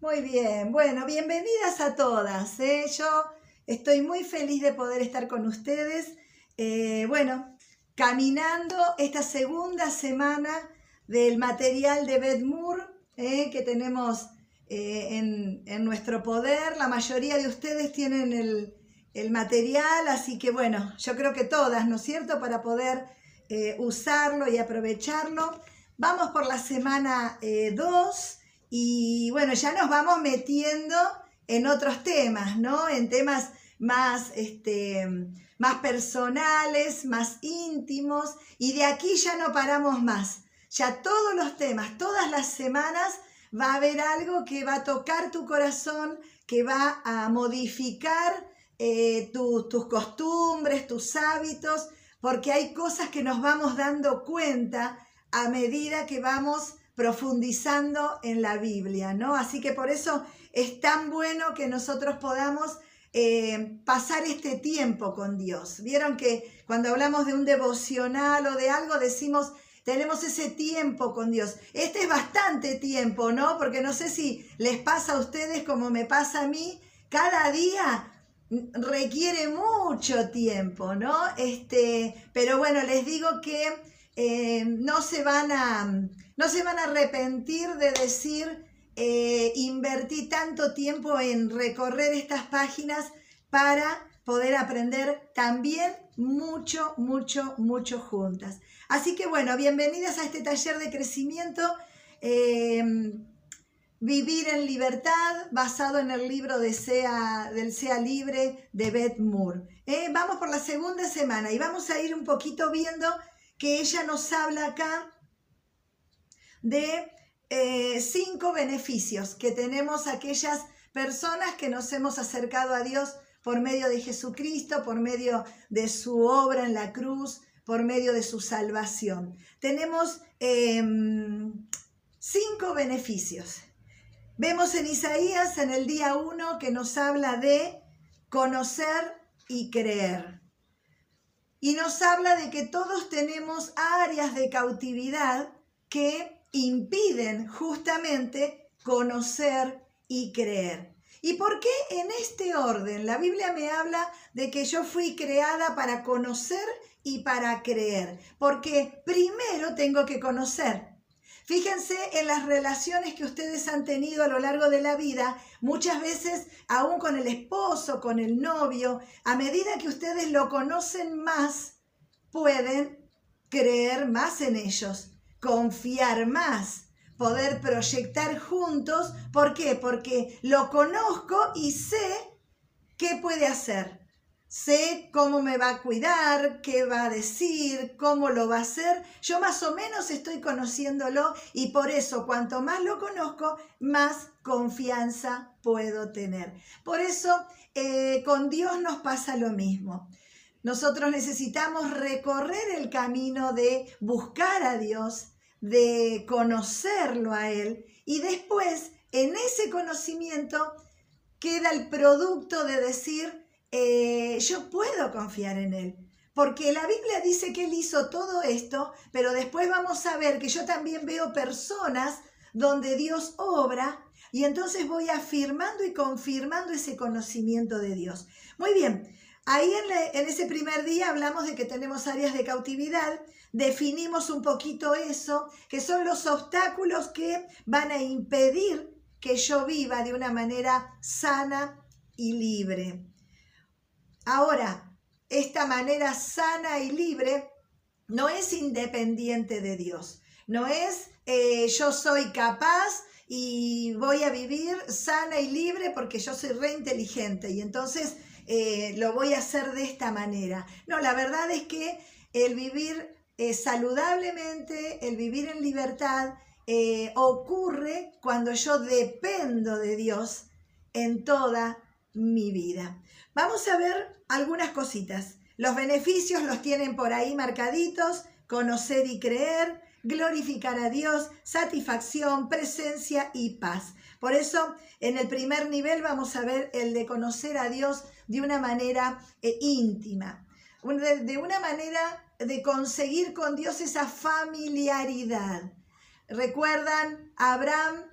Muy bien, bueno, bienvenidas a todas. ¿eh? Yo estoy muy feliz de poder estar con ustedes. Eh, bueno, caminando esta segunda semana del material de Beth Moore ¿eh? que tenemos en, nuestro poder. La mayoría de ustedes tienen el, el, material, así que bueno, yo creo que todas, ¿no es cierto?, para poder usarlo y aprovecharlo. Vamos por la semana 2 y bueno, ya nos vamos metiendo en otros temas, ¿no? En temas más, este, más personales, más íntimos, y de aquí ya no paramos más. Ya todos los temas, todas las semanas va a haber algo que va a tocar tu corazón, que va a modificar eh, tus costumbres, tus hábitos, porque hay cosas que nos vamos dando cuenta a medida que vamos profundizando en la Biblia, ¿no? Así que por eso es tan bueno que nosotros podamos eh, pasar este tiempo con Dios. Vieron que cuando hablamos de un devocional o de algo decimos, tenemos ese tiempo con Dios. Este es bastante tiempo, ¿no? Porque no sé si les pasa a ustedes como me pasa a mí, cada día requiere mucho tiempo, ¿no? Este, pero bueno, les digo que eh, no, se van a, no se van a arrepentir de decir, eh, invertí tanto tiempo en recorrer estas páginas para poder aprender también mucho, mucho, mucho juntas. Así que bueno, bienvenidas a este taller de crecimiento. Eh, Vivir en libertad, basado en el libro de sea, del Sea Libre de Beth Moore. vamos por la segunda semana y vamos a ir un poquito viendo que ella nos habla acá de eh, cinco beneficios que tenemos aquellas personas que nos hemos acercado a Dios por medio de Jesucristo, por medio de su obra en la cruz, por medio de su salvación. Tenemos em, cinco beneficios. Vemos en Isaías en el día 1 que nos habla de conocer y creer y nos habla de que todos tenemos áreas de cautividad que impiden justamente conocer y creer. ¿Y por qué en este orden? La Biblia me habla de que yo fui creada para conocer y para creer, porque primero tengo que conocer. Fíjense en las relaciones que ustedes han tenido a lo largo de la vida, muchas veces aún con el esposo, con el novio, a medida que ustedes lo conocen más, pueden creer más en ellos, confiar más, poder proyectar juntos. ¿Por qué? Porque lo conozco y sé qué puede hacer sé cómo me va a cuidar, qué va a decir, cómo lo va a hacer. Yo más o menos estoy conociéndolo y por eso cuanto más lo conozco, más confianza puedo tener. Por eso eh, con Dios nos pasa lo mismo. Nosotros necesitamos recorrer el camino de buscar a Dios, de conocerlo a Él y después en ese conocimiento queda el producto de decir, eh, yo puedo confiar en Él. Porque la Biblia dice que Él hizo todo esto, pero después vamos a ver que yo también veo personas donde Dios obra y entonces voy afirmando y confirmando ese conocimiento de Dios. Muy bien, ahí en, en ese primer día hablamos de que tenemos áreas de cautividad, definimos un poquito eso, que son los obstáculos que van a impedir que yo viva de una manera sana y libre. Ahora, esta manera sana y libre no es independiente de Dios, no es eh, yo soy capaz y voy a vivir sana y libre porque yo soy re inteligente y entonces eh, lo voy a hacer de esta manera. No, la verdad es que el vivir eh, saludablemente, el vivir en libertad, ocurre cuando yo dependo de Dios en toda mi vida. Vamos a ver algunas cositas. Los beneficios los tienen por ahí marcaditos, conocer y creer, glorificar a Dios, satisfacción, presencia y paz. Por eso, en el primer nivel vamos a ver el de conocer a Dios de una manera eh, íntima, de una manera de conseguir con Dios esa familiaridad. Recuerdan, Abraham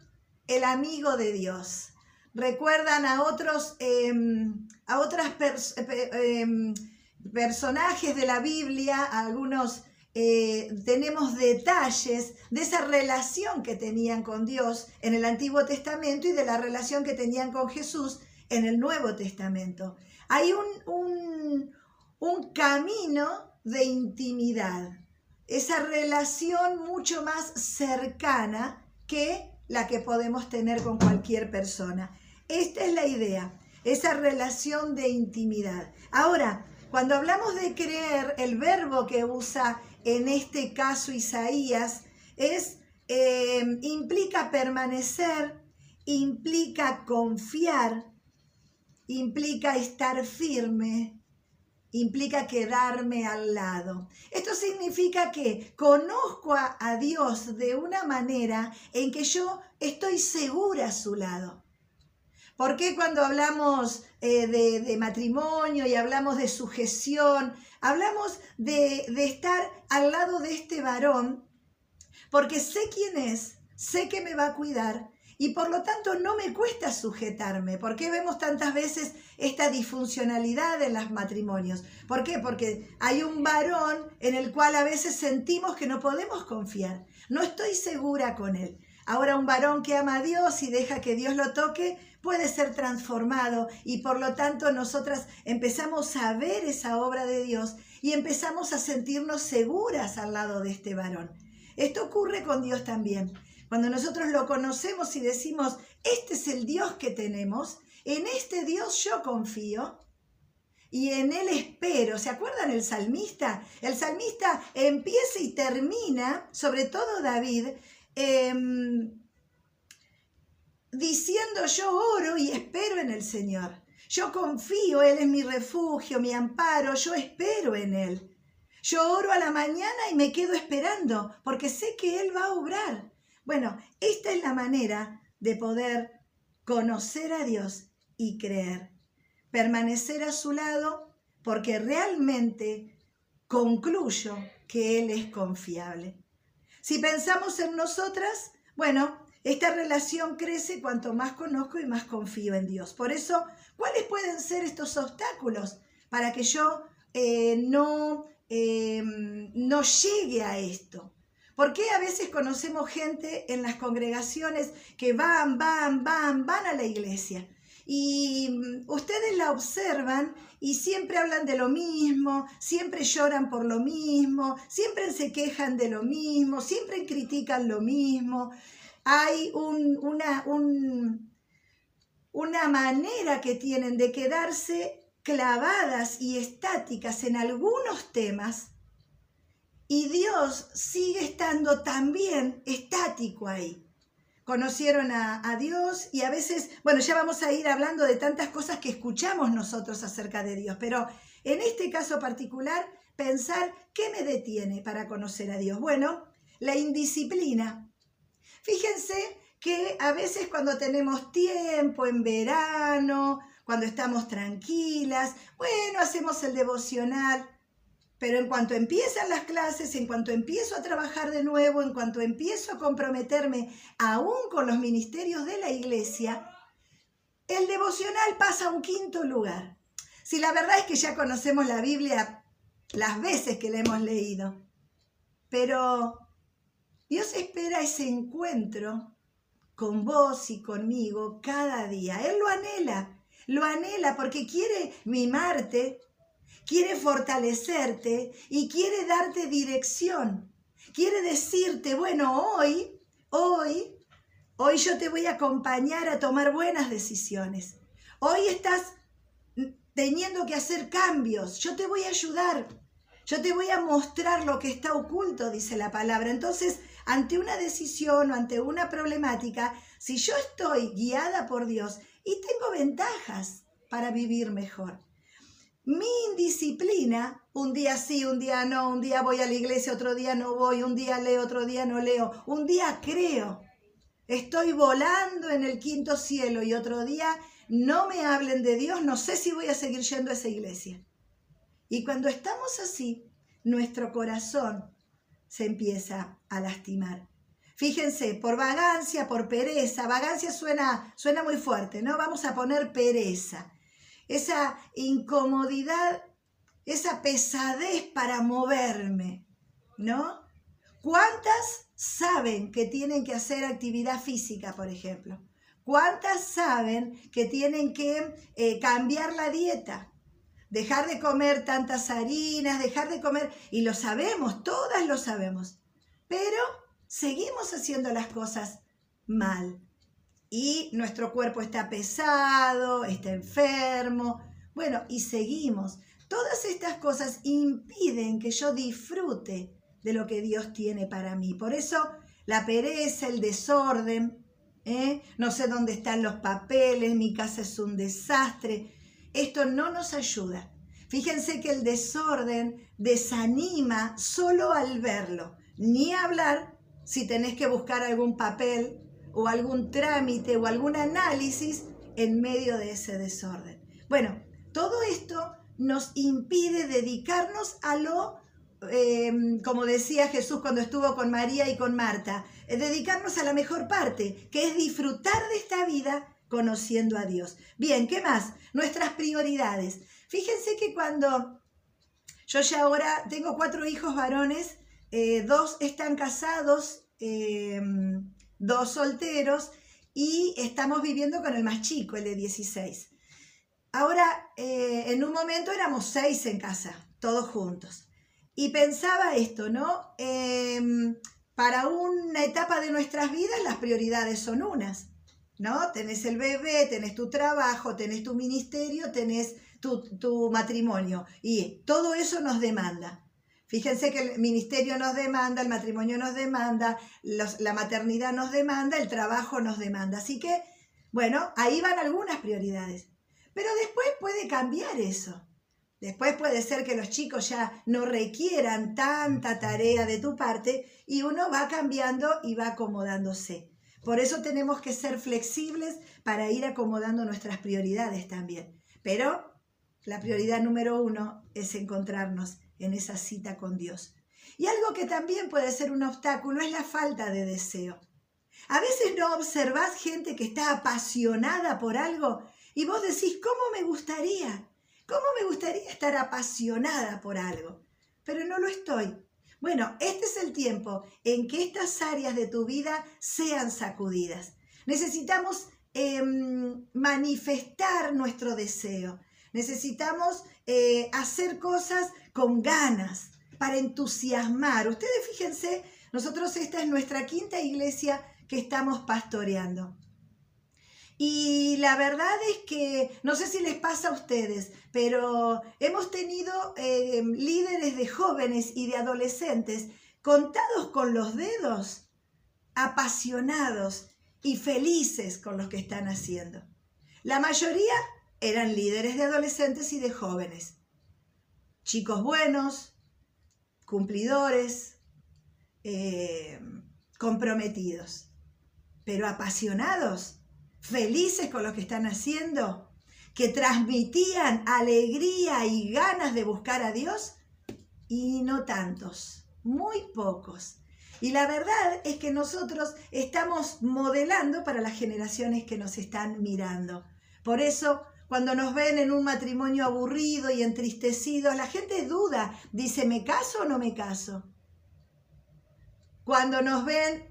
el amigo de Dios. Recuerdan a otros, em, a otras em, personajes de la Biblia, algunos eh, tenemos detalles de esa relación que tenían con Dios en el Antiguo Testamento y de la relación que tenían con Jesús en el Nuevo Testamento. Hay un, un camino de intimidad, esa relación mucho más cercana que la que podemos tener con cualquier persona. Esta es la idea, esa relación de intimidad. Ahora, cuando hablamos de creer, el verbo que usa en este caso Isaías es eh, implica permanecer, implica confiar, implica estar firme, implica quedarme al lado. Esto significa que conozco a, Dios de una manera en que yo estoy segura a su lado. ¿Por qué cuando hablamos eh, de, matrimonio y hablamos de sujeción, hablamos de, de estar al lado de este varón? Porque sé quién es, sé que me va a cuidar, y por lo tanto no me cuesta sujetarme. ¿Por qué vemos tantas veces esta disfuncionalidad en los matrimonios? ¿Por qué? Porque hay un varón en el cual a veces sentimos que no podemos confiar. No estoy segura con él. Ahora un varón que ama a Dios y deja que Dios lo toque puede ser transformado y por lo tanto nosotras empezamos a ver esa obra de Dios y empezamos a sentirnos seguras al lado de este varón. Esto ocurre con Dios también. Cuando nosotros lo conocemos y decimos, este es el Dios que tenemos, en este Dios yo confío y en Él espero. ¿Se acuerdan el salmista? El salmista empieza y termina, sobre todo David, em, diciendo yo oro y espero en el Señor. Yo confío, Él es mi refugio, mi amparo, yo espero en Él. Yo oro a la mañana y me quedo esperando, porque sé que Él va a obrar. Bueno, esta es la manera de poder conocer a Dios y creer. Permanecer a su lado porque realmente concluyo que Él es confiable. Si pensamos en nosotras, bueno, esta relación crece cuanto más conozco y más confío en Dios. Por eso, ¿cuáles pueden ser estos obstáculos para que yo eh, no, eh, no llegue a esto? ¿Por qué a veces conocemos gente en las congregaciones que van, van, van, van a la iglesia? Y mm, ustedes la observan y siempre hablan de lo mismo, siempre lloran por lo mismo, siempre se quejan de lo mismo, siempre critican lo mismo. Hay una, una manera que tienen de quedarse clavadas y estáticas en algunos temas y Dios sigue estando también estático ahí. Conocieron a, Dios y a veces, bueno, ya vamos a ir hablando de tantas cosas que escuchamos nosotros acerca de Dios, pero en este caso particular, pensar qué me detiene para conocer a Dios. Bueno, la indisciplina. Fíjense que a veces cuando tenemos tiempo en verano, cuando estamos tranquilas, bueno, hacemos el devocional, pero en cuanto empiezan las clases, en cuanto empiezo a trabajar de nuevo, en cuanto empiezo a comprometerme aún con los ministerios de la iglesia, el devocional pasa a un quinto lugar. Si la verdad es que ya conocemos la Biblia las veces que la hemos leído, pero Dios espera ese encuentro con vos y conmigo cada día. Él lo anhela, lo anhela porque quiere mimarte, quiere fortalecerte y quiere darte dirección. Quiere decirte, bueno, hoy, hoy, hoy yo te voy a acompañar a tomar buenas decisiones. Hoy estás teniendo que hacer cambios. Yo te voy a ayudar. Yo te voy a mostrar lo que está oculto, dice la palabra. Entonces, ante una decisión o ante una problemática, si yo estoy guiada por Dios y tengo ventajas para vivir mejor. Mi indisciplina, un día sí, un día no, un día voy a la iglesia, otro día no voy, un día leo, otro día no leo, un día creo. Estoy volando en el quinto cielo y otro día no me hablen de Dios, no sé si voy a seguir yendo a esa iglesia. Y cuando estamos así, nuestro corazón se empieza a lastimar. Fíjense, por vagancia, por pereza. Vagancia suena, suena muy fuerte, ¿no? Vamos a poner pereza. Esa incomodidad, esa pesadez para moverme, ¿no? ¿Cuántas saben que tienen que hacer actividad física, por ejemplo? ¿Cuántas saben que tienen que eh, cambiar la dieta? Dejar de comer tantas harinas, dejar de comer, y lo sabemos, todas lo sabemos, pero seguimos haciendo las cosas mal. Y nuestro cuerpo está pesado, está enfermo, bueno, y seguimos. Todas estas cosas impiden que yo disfrute de lo que Dios tiene para mí. Por eso la pereza, el desorden, ¿eh? no sé dónde están los papeles, mi casa es un desastre. Esto no nos ayuda. Fíjense que el desorden desanima solo al verlo, ni hablar si tenés que buscar algún papel o algún trámite o algún análisis en medio de ese desorden. Bueno, todo esto nos impide dedicarnos a lo, eh, como decía Jesús cuando estuvo con María y con Marta, eh, dedicarnos a la mejor parte, que es disfrutar de esta vida conociendo a Dios. Bien, ¿qué más? Nuestras prioridades. Fíjense que cuando yo ya ahora tengo cuatro hijos varones, eh, dos están casados, dos solteros y estamos viviendo con el más chico, el de 16. Ahora, eh, en un momento éramos seis en casa, todos juntos. Y pensaba esto, ¿no? Em, para una etapa de nuestras vidas las prioridades son unas, ¿no? Tenés el bebé, tenés tu trabajo, tenés tu ministerio, tenés tu, matrimonio. Y todo eso nos demanda. Fíjense que el ministerio nos demanda, el matrimonio nos demanda, la maternidad nos demanda, el trabajo nos demanda. Así que, bueno, ahí van algunas prioridades. Pero después puede cambiar eso. Después puede ser que los chicos ya no requieran tanta tarea de tu parte y uno va cambiando y va acomodándose. Por eso tenemos que ser flexibles para ir acomodando nuestras prioridades también. Pero la prioridad número uno es encontrarnos en esa cita con Dios. Y algo que también puede ser un obstáculo es la falta de deseo. A veces no observás gente que está apasionada por algo y vos decís, ¿cómo me gustaría? ¿Cómo me gustaría estar apasionada por algo? Pero no lo estoy. Bueno, este es el tiempo en que estas áreas de tu vida sean sacudidas. Necesitamos em, manifestar nuestro deseo. Necesitamos eh, hacer cosas con ganas para entusiasmar. Ustedes fíjense, nosotros esta es nuestra quinta iglesia que estamos pastoreando. Y la verdad es que, no sé si les pasa a ustedes, pero hemos tenido eh, líderes de jóvenes y de adolescentes contados con los dedos, apasionados y felices con lo que están haciendo. La mayoría eran líderes de adolescentes y de jóvenes. Chicos buenos, cumplidores, eh, comprometidos, pero apasionados, felices con lo que están haciendo, que transmitían alegría y ganas de buscar a Dios, y no tantos, muy pocos. Y la verdad es que nosotros estamos modelando para las generaciones que nos están mirando. Por eso cuando nos ven en un matrimonio aburrido y entristecido, la gente duda, dice, ¿me caso o no me caso? Cuando nos ven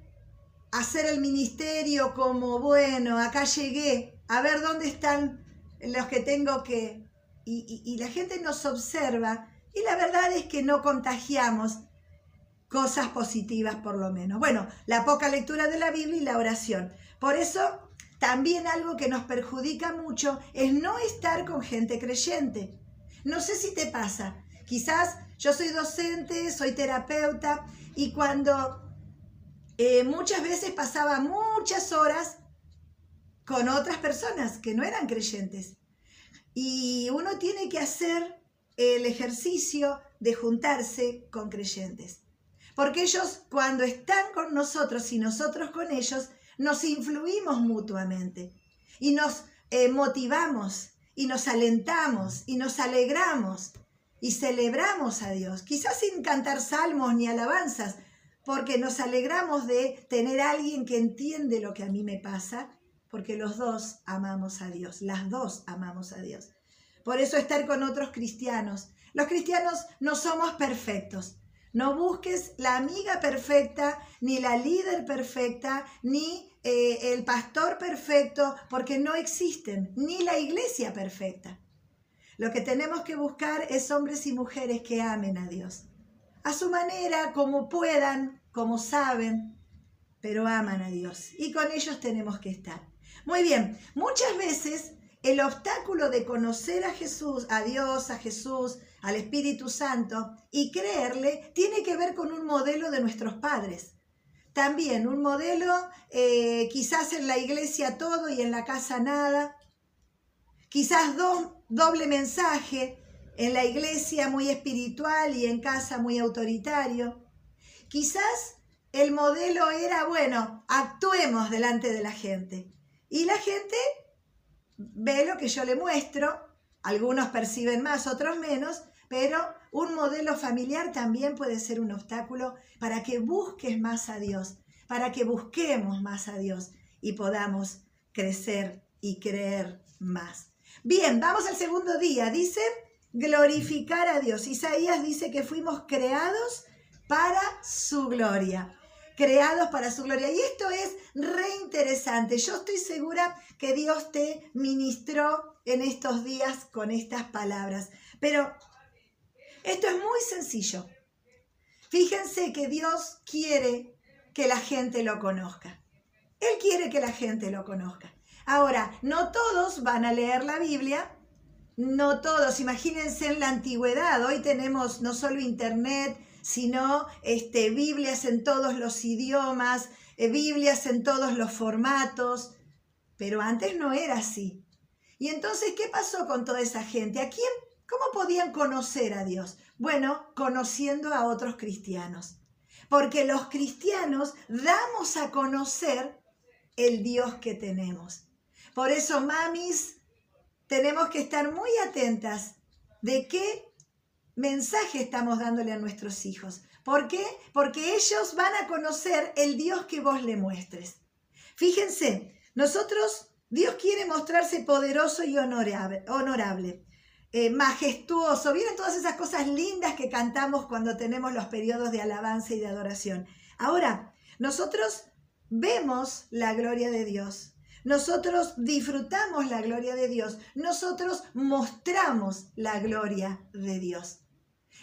hacer el ministerio como, bueno, acá llegué, a ver dónde están los que tengo que... Y, y la gente nos observa y la verdad es que no contagiamos cosas positivas por lo menos. Bueno, la poca lectura de la Biblia y la oración. Por eso también algo que nos perjudica mucho es no estar con gente creyente. No sé si te pasa. Quizás yo soy docente, soy terapeuta y cuando eh, muchas veces pasaba muchas horas con otras personas que no eran creyentes. Y uno tiene que hacer el ejercicio de juntarse con creyentes. Porque ellos cuando están con nosotros y nosotros con ellos, nos influimos mutuamente y nos eh, motivamos y nos alentamos y nos alegramos y celebramos a Dios. Quizás sin cantar salmos ni alabanzas, porque nos alegramos de tener alguien que entiende lo que a mí me pasa, porque los dos amamos a Dios, las dos amamos a Dios. Por eso estar con otros cristianos. Los cristianos no somos perfectos. No busques la amiga perfecta, ni la líder perfecta, ni eh, el pastor perfecto, porque no existen, ni la iglesia perfecta. Lo que tenemos que buscar es hombres y mujeres que amen a Dios a su manera, como puedan, como saben, pero aman a Dios. Y con ellos tenemos que estar. Muy bien, muchas veces el obstáculo de conocer a Jesús, a Dios, a Jesús, al Espíritu Santo y creerle tiene que ver con un modelo de nuestros padres. También un modelo, eh, quizás en la iglesia todo y en la casa nada. Quizás doble mensaje, en la iglesia muy espiritual y en casa muy autoritario. Quizás el modelo era, bueno, actuemos delante de la gente. Y la gente ve lo que yo le muestro, algunos perciben más, otros menos, pero un modelo familiar también puede ser un obstáculo para que busques más a Dios, para que busquemos más a Dios y podamos crecer y creer más. Bien, vamos al segundo día. Dice, glorificar a Dios. Isaías dice que fuimos creados para su gloria. Creados para su gloria. Y esto es re interesante. Yo estoy segura que Dios te ministró en estos días con estas palabras. Pero esto es muy sencillo. Fíjense que Dios quiere que la gente lo conozca. Él quiere que la gente lo conozca. Ahora, no todos van a leer la Biblia no todos, imagínense en la antigüedad, hoy tenemos no solo internet, sino este, Biblias en todos los idiomas, eh, Biblias en todos los formatos, pero antes no era así. Y entonces, ¿qué pasó con toda esa gente? ¿A quién, cómo podían conocer a Dios? Bueno, conociendo a otros cristianos. Porque los cristianos damos a conocer el Dios que tenemos. Por eso, mamis, tenemos que estar muy atentas de qué mensaje estamos dándole a nuestros hijos. ¿Por qué? Porque ellos van a conocer el Dios que vos le muestres. Fíjense, nosotros, Dios quiere mostrarse poderoso y honorable, eh, majestuoso. Vienen todas esas cosas lindas que cantamos cuando tenemos los periodos de alabanza y de adoración. Ahora, nosotros vemos la gloria de Dios, nosotros disfrutamos la gloria de Dios. Nosotros mostramos la gloria de Dios.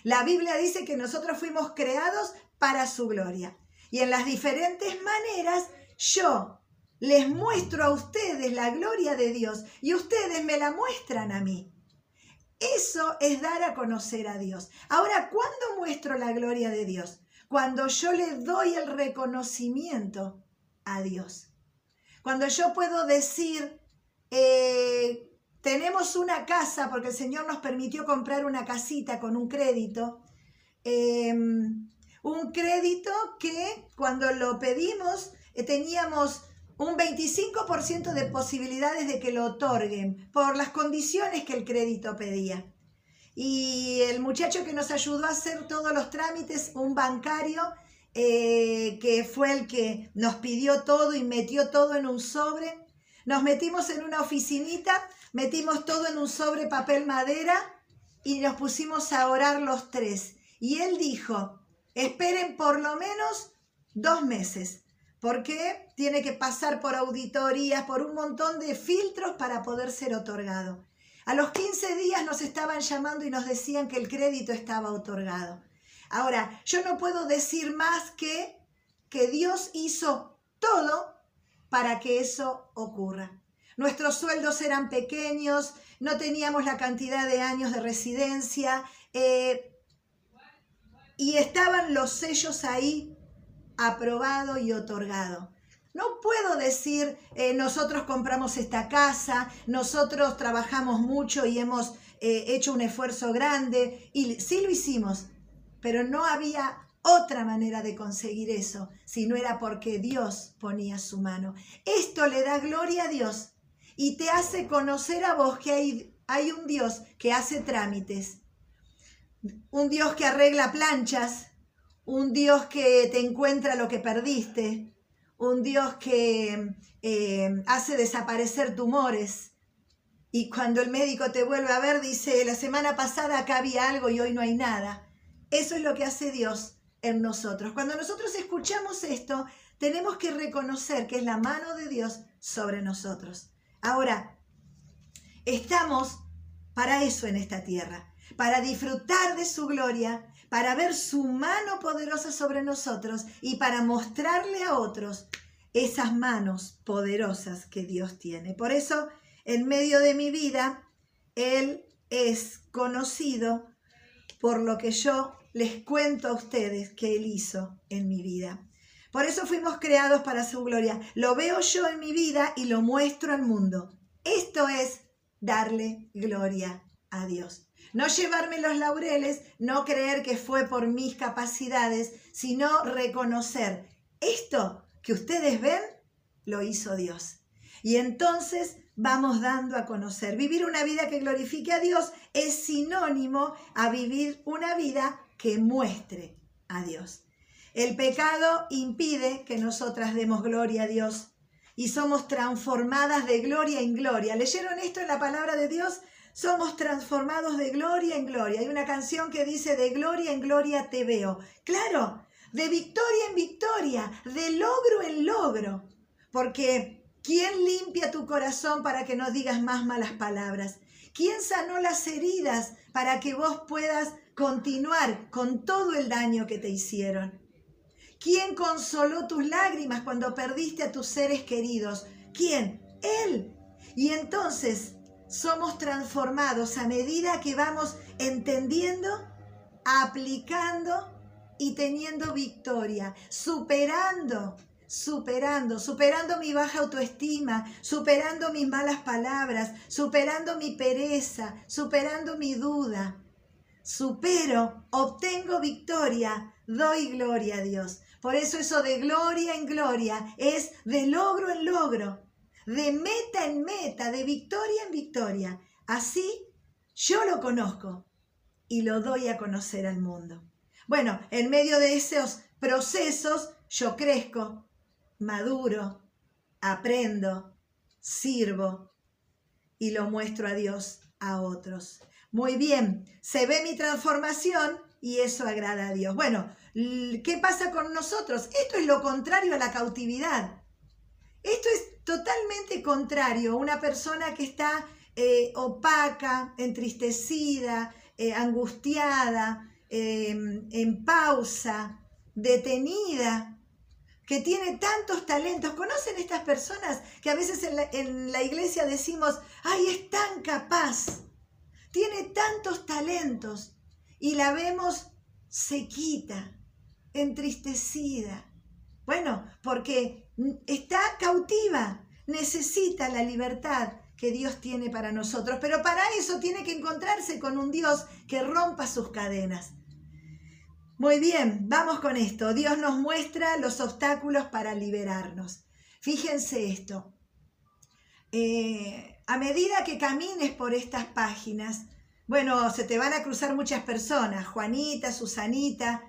La Biblia dice que nosotros fuimos creados para su gloria. Y en las diferentes maneras yo les muestro a ustedes la gloria de Dios y ustedes me la muestran a mí. Eso es dar a conocer a Dios. Ahora, ¿cuándo muestro la gloria de Dios? Cuando yo le doy el reconocimiento a Dios. Cuando yo puedo decir, eh, tenemos una casa, porque el Señor nos permitió comprar una casita con un crédito, em, un crédito que cuando lo pedimos eh, teníamos un 25% de posibilidades de que lo otorguen por las condiciones que el crédito pedía. Y el muchacho que nos ayudó a hacer todos los trámites, un bancario, eh, que fue el que nos pidió todo y metió todo en un sobre. Nos metimos en una oficinita, metimos todo en un sobre papel madera y nos pusimos a orar los tres. Y él dijo, esperen por lo menos dos meses, porque tiene que pasar por auditorías, por un montón de filtros para poder ser otorgado. A los 15 días nos estaban llamando y nos decían que el crédito estaba otorgado. Ahora, yo no puedo decir más que que Dios hizo todo para que eso ocurra. Nuestros sueldos eran pequeños, no teníamos la cantidad de años de residencia eh, y estaban los sellos ahí aprobado y otorgado. No puedo decir, eh, nosotros compramos esta casa, nosotros trabajamos mucho y hemos eh, hecho un esfuerzo grande, y sí lo hicimos, pero no había otra manera de conseguir eso, si no era porque Dios ponía su mano. Esto le da gloria a Dios y te hace conocer a vos que hay, hay un Dios que hace trámites, un Dios que arregla planchas, un Dios que te encuentra lo que perdiste, un Dios que eh, hace desaparecer tumores. Y cuando el médico te vuelve a ver, dice, la semana pasada acá había algo y hoy no hay nada. Eso es lo que hace Dios en nosotros. Cuando nosotros escuchamos esto, tenemos que reconocer que es la mano de Dios sobre nosotros. Ahora, estamos para eso en esta tierra, para disfrutar de su gloria, para ver su mano poderosa sobre nosotros y para mostrarle a otros esas manos poderosas que Dios tiene. Por eso, en medio de mi vida, Él es conocido por lo que yo les cuento a ustedes que Él hizo en mi vida. Por eso fuimos creados para su gloria. Lo veo yo en mi vida y lo muestro al mundo. Esto es darle gloria a Dios. No llevarme los laureles, no creer que fue por mis capacidades, sino reconocer esto que ustedes ven, lo hizo Dios. Y entonces vamos dando a conocer. Vivir una vida que glorifique a Dios es sinónimo a vivir una vida que muestre a Dios. El pecado impide que nosotras demos gloria a Dios y somos transformadas de gloria en gloria. ¿Leyeron esto en la palabra de Dios? Somos transformados de gloria en gloria. Hay una canción que dice, de gloria en gloria te veo. Claro, de victoria en victoria, de logro en logro. Porque ¿quién limpia tu corazón para que no digas más malas palabras? ¿Quién sanó las heridas para que vos puedas continuar con todo el daño que te hicieron? ¿Quién consoló tus lágrimas cuando perdiste a tus seres queridos? ¿Quién? Él. Y entonces somos transformados a medida que vamos entendiendo, aplicando y teniendo victoria, superando, superando, superando mi baja autoestima, superando mis malas palabras, superando mi pereza, superando mi duda supero, obtengo victoria, doy gloria a Dios. Por eso eso de gloria en gloria es de logro en logro, de meta en meta, de victoria en victoria. Así yo lo conozco y lo doy a conocer al mundo. Bueno, en medio de esos procesos yo crezco, maduro, aprendo, sirvo y lo muestro a Dios a otros. Muy bien, se ve mi transformación y eso agrada a Dios. Bueno, ¿qué pasa con nosotros? Esto es lo contrario a la cautividad. Esto es totalmente contrario. Una persona que está eh, opaca, entristecida, eh, angustiada, em, en pausa, detenida, que tiene tantos talentos. ¿Conocen estas personas que a veces en la, en la iglesia decimos, ay, es tan capaz? tiene tantos talentos y la vemos sequita, entristecida. Bueno, porque está cautiva, necesita la libertad que Dios tiene para nosotros, pero para eso tiene que encontrarse con un Dios que rompa sus cadenas. Muy bien, vamos con esto. Dios nos muestra los obstáculos para liberarnos. Fíjense esto. Eh, a medida que camines por estas páginas, bueno, se te van a cruzar muchas personas, Juanita, Susanita,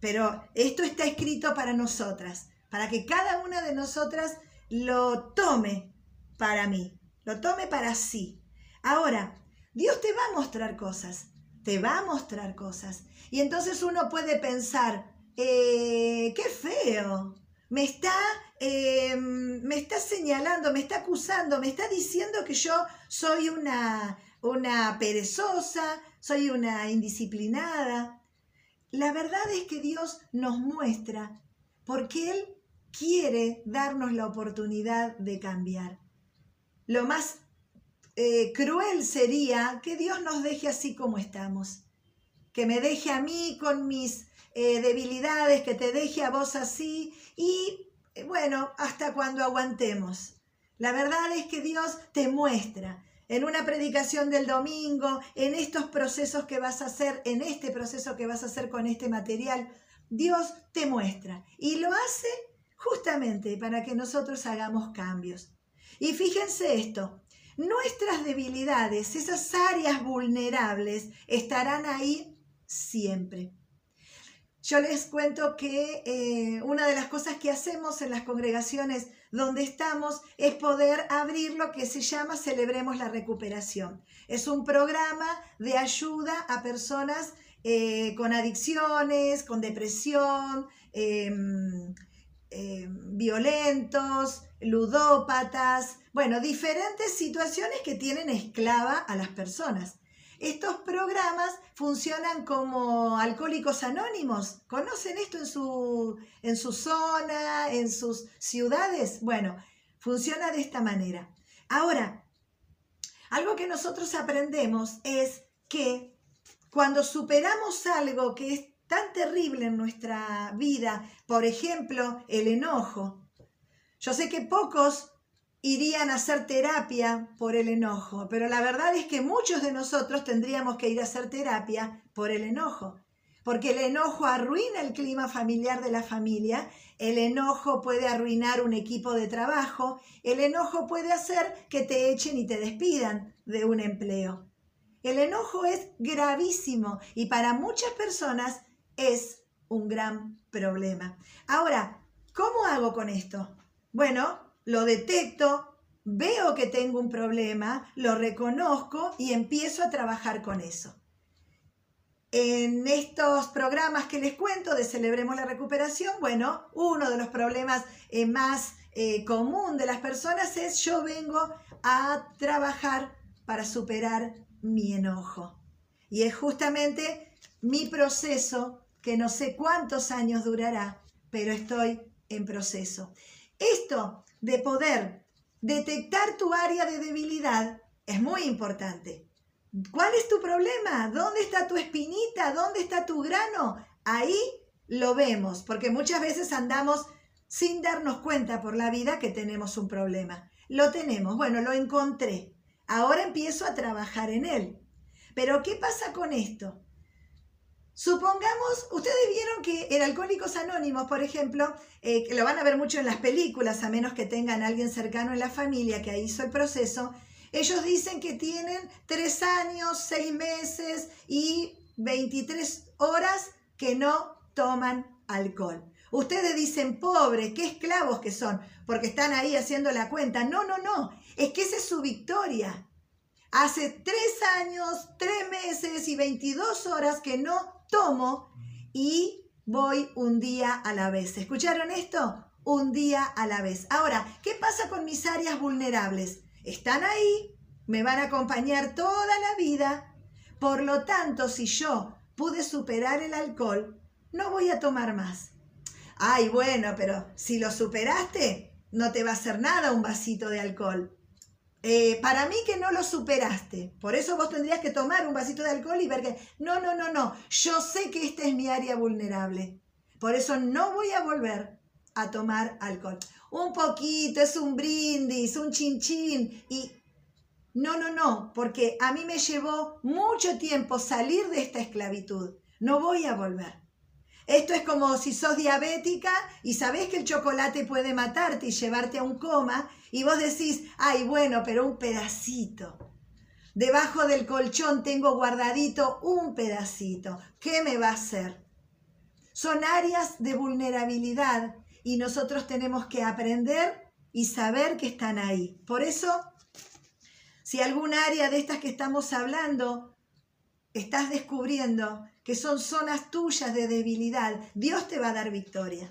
pero esto está escrito para nosotras, para que cada una de nosotras lo tome para mí, lo tome para sí. Ahora, Dios te va a mostrar cosas, te va a mostrar cosas. Y entonces uno puede pensar, eh, qué feo, me está, em, me está señalando, me está acusando, me está diciendo que yo soy una, una perezosa, soy una indisciplinada. La verdad es que Dios nos muestra porque Él quiere darnos la oportunidad de cambiar. Lo más eh, cruel sería que Dios nos deje así como estamos, que me deje a mí con mis eh, debilidades, que te deje a vos así y eh, bueno, hasta cuando aguantemos. La verdad es que Dios te muestra en una predicación del domingo, en estos procesos que vas a hacer, en este proceso que vas a hacer con este material, Dios te muestra y lo hace justamente para que nosotros hagamos cambios. Y fíjense esto, nuestras debilidades, esas áreas vulnerables, estarán ahí siempre. yo les cuento que eh, una de las cosas que hacemos en las congregaciones donde estamos es poder abrir lo que se llama Celebremos la Recuperación. Es un programa de ayuda a personas eh, con adicciones, con depresión, em, em, violentos, ludópatas, bueno, diferentes situaciones que tienen esclava a las personas. Estos programas funcionan como alcohólicos anónimos. ¿Conocen esto en su, en su zona, en sus ciudades? Bueno, funciona de esta manera. Ahora, algo que nosotros aprendemos es que cuando superamos algo que es tan terrible en nuestra vida, por ejemplo, el enojo, yo sé que pocos irían a hacer terapia por el enojo, pero la verdad es que muchos de nosotros tendríamos que ir a hacer terapia por el enojo, porque el enojo arruina el clima familiar de la familia, el enojo puede arruinar un equipo de trabajo, el enojo puede hacer que te echen y te despidan de un empleo. El enojo es gravísimo y para muchas personas es un gran problema. Ahora, ¿cómo hago con esto? Bueno, lo detecto, veo que tengo un problema, lo reconozco y empiezo a trabajar con eso. En estos programas que les cuento de Celebremos la Recuperación, bueno, uno de los problemas eh, más eh, común de las personas es yo vengo a trabajar para superar mi enojo. Y es justamente mi proceso que no sé cuántos años durará, pero estoy en proceso. Esto de poder detectar tu área de debilidad es muy importante. ¿Cuál es tu problema? ¿Dónde está tu espinita? ¿Dónde está tu grano? Ahí lo vemos, porque muchas veces andamos sin darnos cuenta por la vida que tenemos un problema. Lo tenemos, bueno, lo encontré. Ahora empiezo a trabajar en él. Pero ¿qué pasa con esto? Supongamos, ustedes vieron que en Alcohólicos Anónimos, por ejemplo, eh, que lo van a ver mucho en las películas, a menos que tengan a alguien cercano en la familia que hizo el proceso, ellos dicen que tienen tres años, seis meses y 23 horas que no toman alcohol. Ustedes dicen, pobres, qué esclavos que son, porque están ahí haciendo la cuenta. No, no, no, es que esa es su victoria. Hace tres años, tres meses y 22 horas que no tomo y voy un día a la vez. ¿Escucharon esto? Un día a la vez. Ahora, ¿qué pasa con mis áreas vulnerables? Están ahí, me van a acompañar toda la vida. Por lo tanto, si yo pude superar el alcohol, no voy a tomar más. Ay, bueno, pero si lo superaste, no te va a hacer nada un vasito de alcohol. Eh, para mí que no lo superaste. Por eso vos tendrías que tomar un vasito de alcohol y ver que, no, no, no, no, yo sé que esta es mi área vulnerable. Por eso no voy a volver a tomar alcohol. Un poquito, es un brindis, un chinchín. Y no, no, no, porque a mí me llevó mucho tiempo salir de esta esclavitud. No voy a volver. Esto es como si sos diabética y sabés que el chocolate puede matarte y llevarte a un coma y vos decís, ay, bueno, pero un pedacito. Debajo del colchón tengo guardadito un pedacito. ¿Qué me va a hacer? Son áreas de vulnerabilidad y nosotros tenemos que aprender y saber que están ahí. Por eso, si algún área de estas que estamos hablando estás descubriendo que son zonas tuyas de debilidad, Dios te va a dar victoria.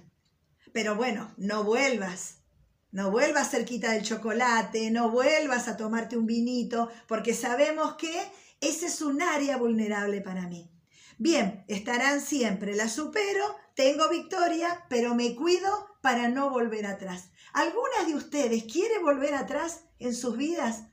Pero bueno, no vuelvas. No vuelvas cerquita del chocolate, no vuelvas a tomarte un vinito, porque sabemos que ese es un área vulnerable para mí. Bien, estarán siempre, la supero, tengo victoria, pero me cuido para no volver atrás. ¿Algunas de ustedes quiere volver atrás en sus vidas?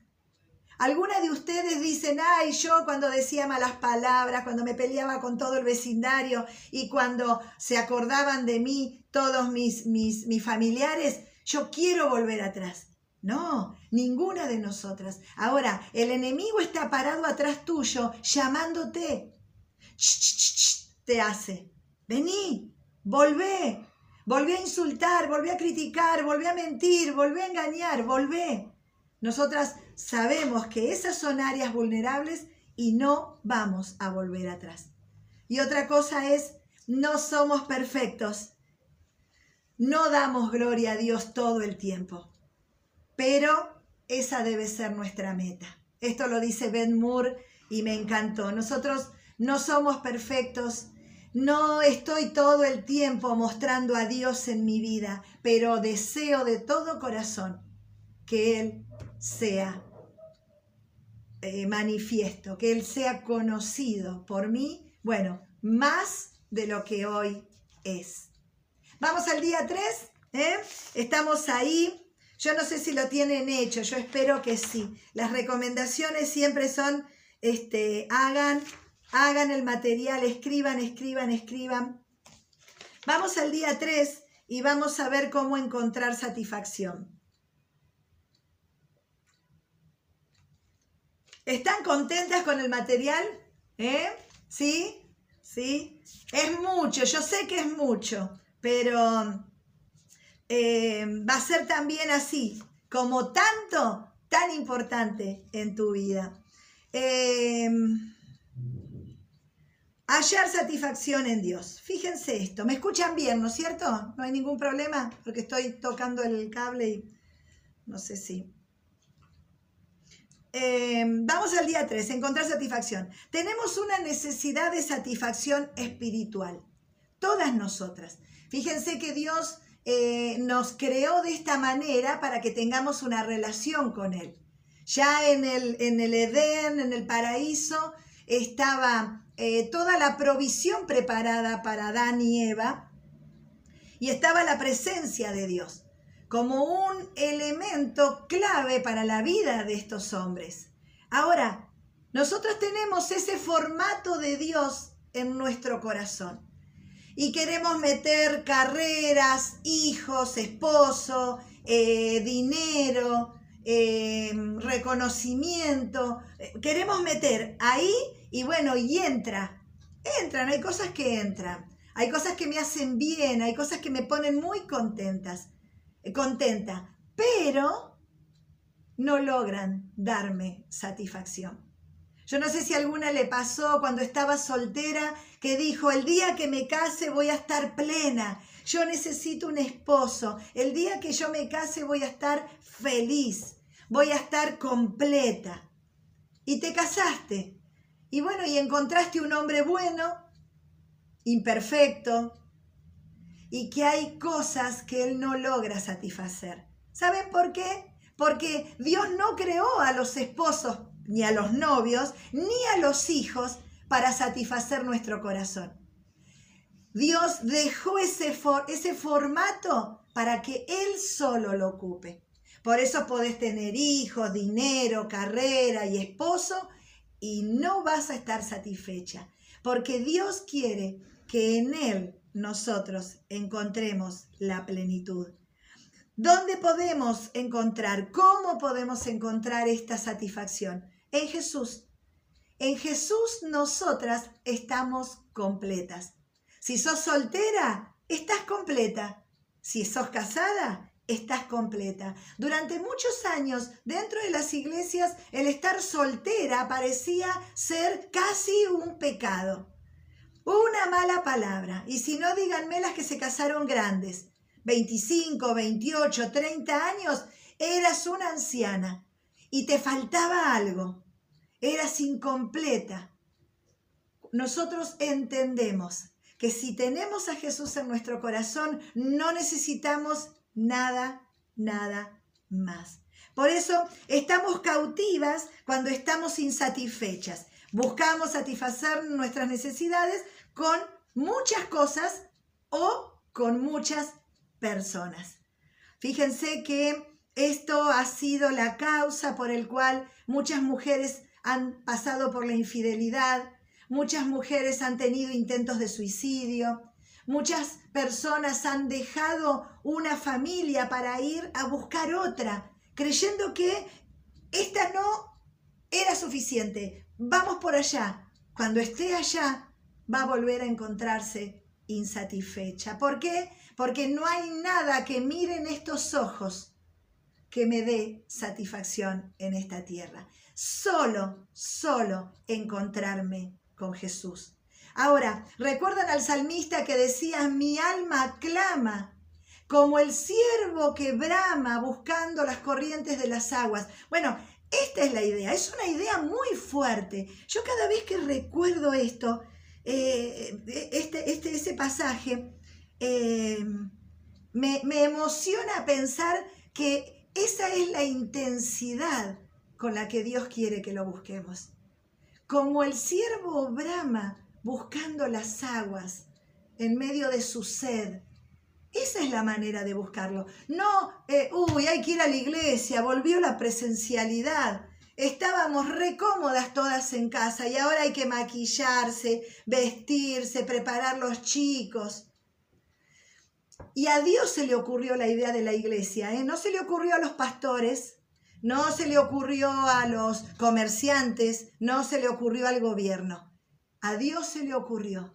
Algunas de ustedes dicen, ay, yo cuando decía malas palabras, cuando me peleaba con todo el vecindario y cuando se acordaban de mí todos mis, mis, mis familiares, yo quiero volver atrás. No, ninguna de nosotras. Ahora, el enemigo está parado atrás tuyo llamándote. te hace. Vení, volvé. Volvé a insultar, volvé a criticar, volvé a mentir, volvé a engañar, volvé. Nosotras sabemos que esas son áreas vulnerables y no vamos a volver atrás. Y otra cosa es no somos perfectos. No damos gloria a Dios todo el tiempo, pero esa debe ser nuestra meta. Esto lo dice Ben Moore y me encantó. Nosotros no somos perfectos, no estoy todo el tiempo mostrando a Dios en mi vida, pero deseo de todo corazón que Él sea eh, manifiesto, que Él sea conocido por mí, bueno, más de lo que hoy es. Vamos al día 3, ¿eh? estamos ahí. Yo no sé si lo tienen hecho, yo espero que sí. Las recomendaciones siempre son, este, hagan, hagan el material, escriban, escriban, escriban. Vamos al día 3 y vamos a ver cómo encontrar satisfacción. ¿Están contentas con el material? ¿Eh? ¿Sí? ¿Sí? Es mucho, yo sé que es mucho, pero eh, va a ser también así, como tanto, tan importante en tu vida. Eh, hallar satisfacción en Dios. Fíjense esto, me escuchan bien, ¿no es cierto? No hay ningún problema porque estoy tocando el cable y no sé si... Em, vamos al día 3, encontrar satisfacción. Tenemos una necesidad de satisfacción espiritual, todas nosotras. Fíjense que Dios eh, nos creó de esta manera para que tengamos una relación con Él. Ya en el, en el Edén, en el paraíso, estaba eh, toda la provisión preparada para Adán y Eva y estaba la presencia de Dios como un elemento clave para la vida de estos hombres. Ahora, nosotros tenemos ese formato de Dios en nuestro corazón y queremos meter carreras, hijos, esposo, eh, dinero, eh, reconocimiento. Queremos meter ahí y bueno, y entra. Entran, hay cosas que entran. Hay cosas que me hacen bien, hay cosas que me ponen muy contentas contenta, pero no logran darme satisfacción. Yo no sé si alguna le pasó cuando estaba soltera que dijo, el día que me case voy a estar plena, yo necesito un esposo, el día que yo me case voy a estar feliz, voy a estar completa. Y te casaste. Y bueno, y encontraste un hombre bueno, imperfecto, y que hay cosas que Él no logra satisfacer. ¿Saben por qué? Porque Dios no creó a los esposos, ni a los novios, ni a los hijos para satisfacer nuestro corazón. Dios dejó ese, ese formato para que Él solo lo ocupe. Por eso podés tener hijos, dinero, carrera y esposo y no vas a estar satisfecha. Porque Dios quiere que en Él nosotros encontremos la plenitud. ¿Dónde podemos encontrar? ¿Cómo podemos encontrar esta satisfacción? En Jesús. En Jesús nosotras estamos completas. Si sos soltera, estás completa. Si sos casada, estás completa. Durante muchos años, dentro de las iglesias, el estar soltera parecía ser casi un pecado. Una mala palabra. Y si no, díganme las que se casaron grandes. 25, 28, 30 años, eras una anciana y te faltaba algo. Eras incompleta. Nosotros entendemos que si tenemos a Jesús en nuestro corazón, no necesitamos nada, nada más. Por eso estamos cautivas cuando estamos insatisfechas. Buscamos satisfacer nuestras necesidades con muchas cosas o con muchas personas. Fíjense que esto ha sido la causa por el cual muchas mujeres han pasado por la infidelidad, muchas mujeres han tenido intentos de suicidio, muchas personas han dejado una familia para ir a buscar otra, creyendo que esta no era suficiente. Vamos por allá. Cuando esté allá, va a volver a encontrarse insatisfecha. ¿Por qué? Porque no hay nada que miren estos ojos que me dé satisfacción en esta tierra. Solo, solo encontrarme con Jesús. Ahora, ¿recuerdan al salmista que decía, mi alma clama como el ciervo que brama buscando las corrientes de las aguas? Bueno, esta es la idea, es una idea muy fuerte. Yo cada vez que recuerdo esto, eh, este, este, ese pasaje, eh, me, me emociona pensar que esa es la intensidad con la que Dios quiere que lo busquemos. Como el siervo brama buscando las aguas en medio de su sed. Esa es la manera de buscarlo. No, eh, uy, hay que ir a la iglesia, volvió la presencialidad. Estábamos recómodas todas en casa y ahora hay que maquillarse, vestirse, preparar los chicos. Y a Dios se le ocurrió la idea de la iglesia, ¿eh? no se le ocurrió a los pastores, no se le ocurrió a los comerciantes, no se le ocurrió al gobierno. A Dios se le ocurrió.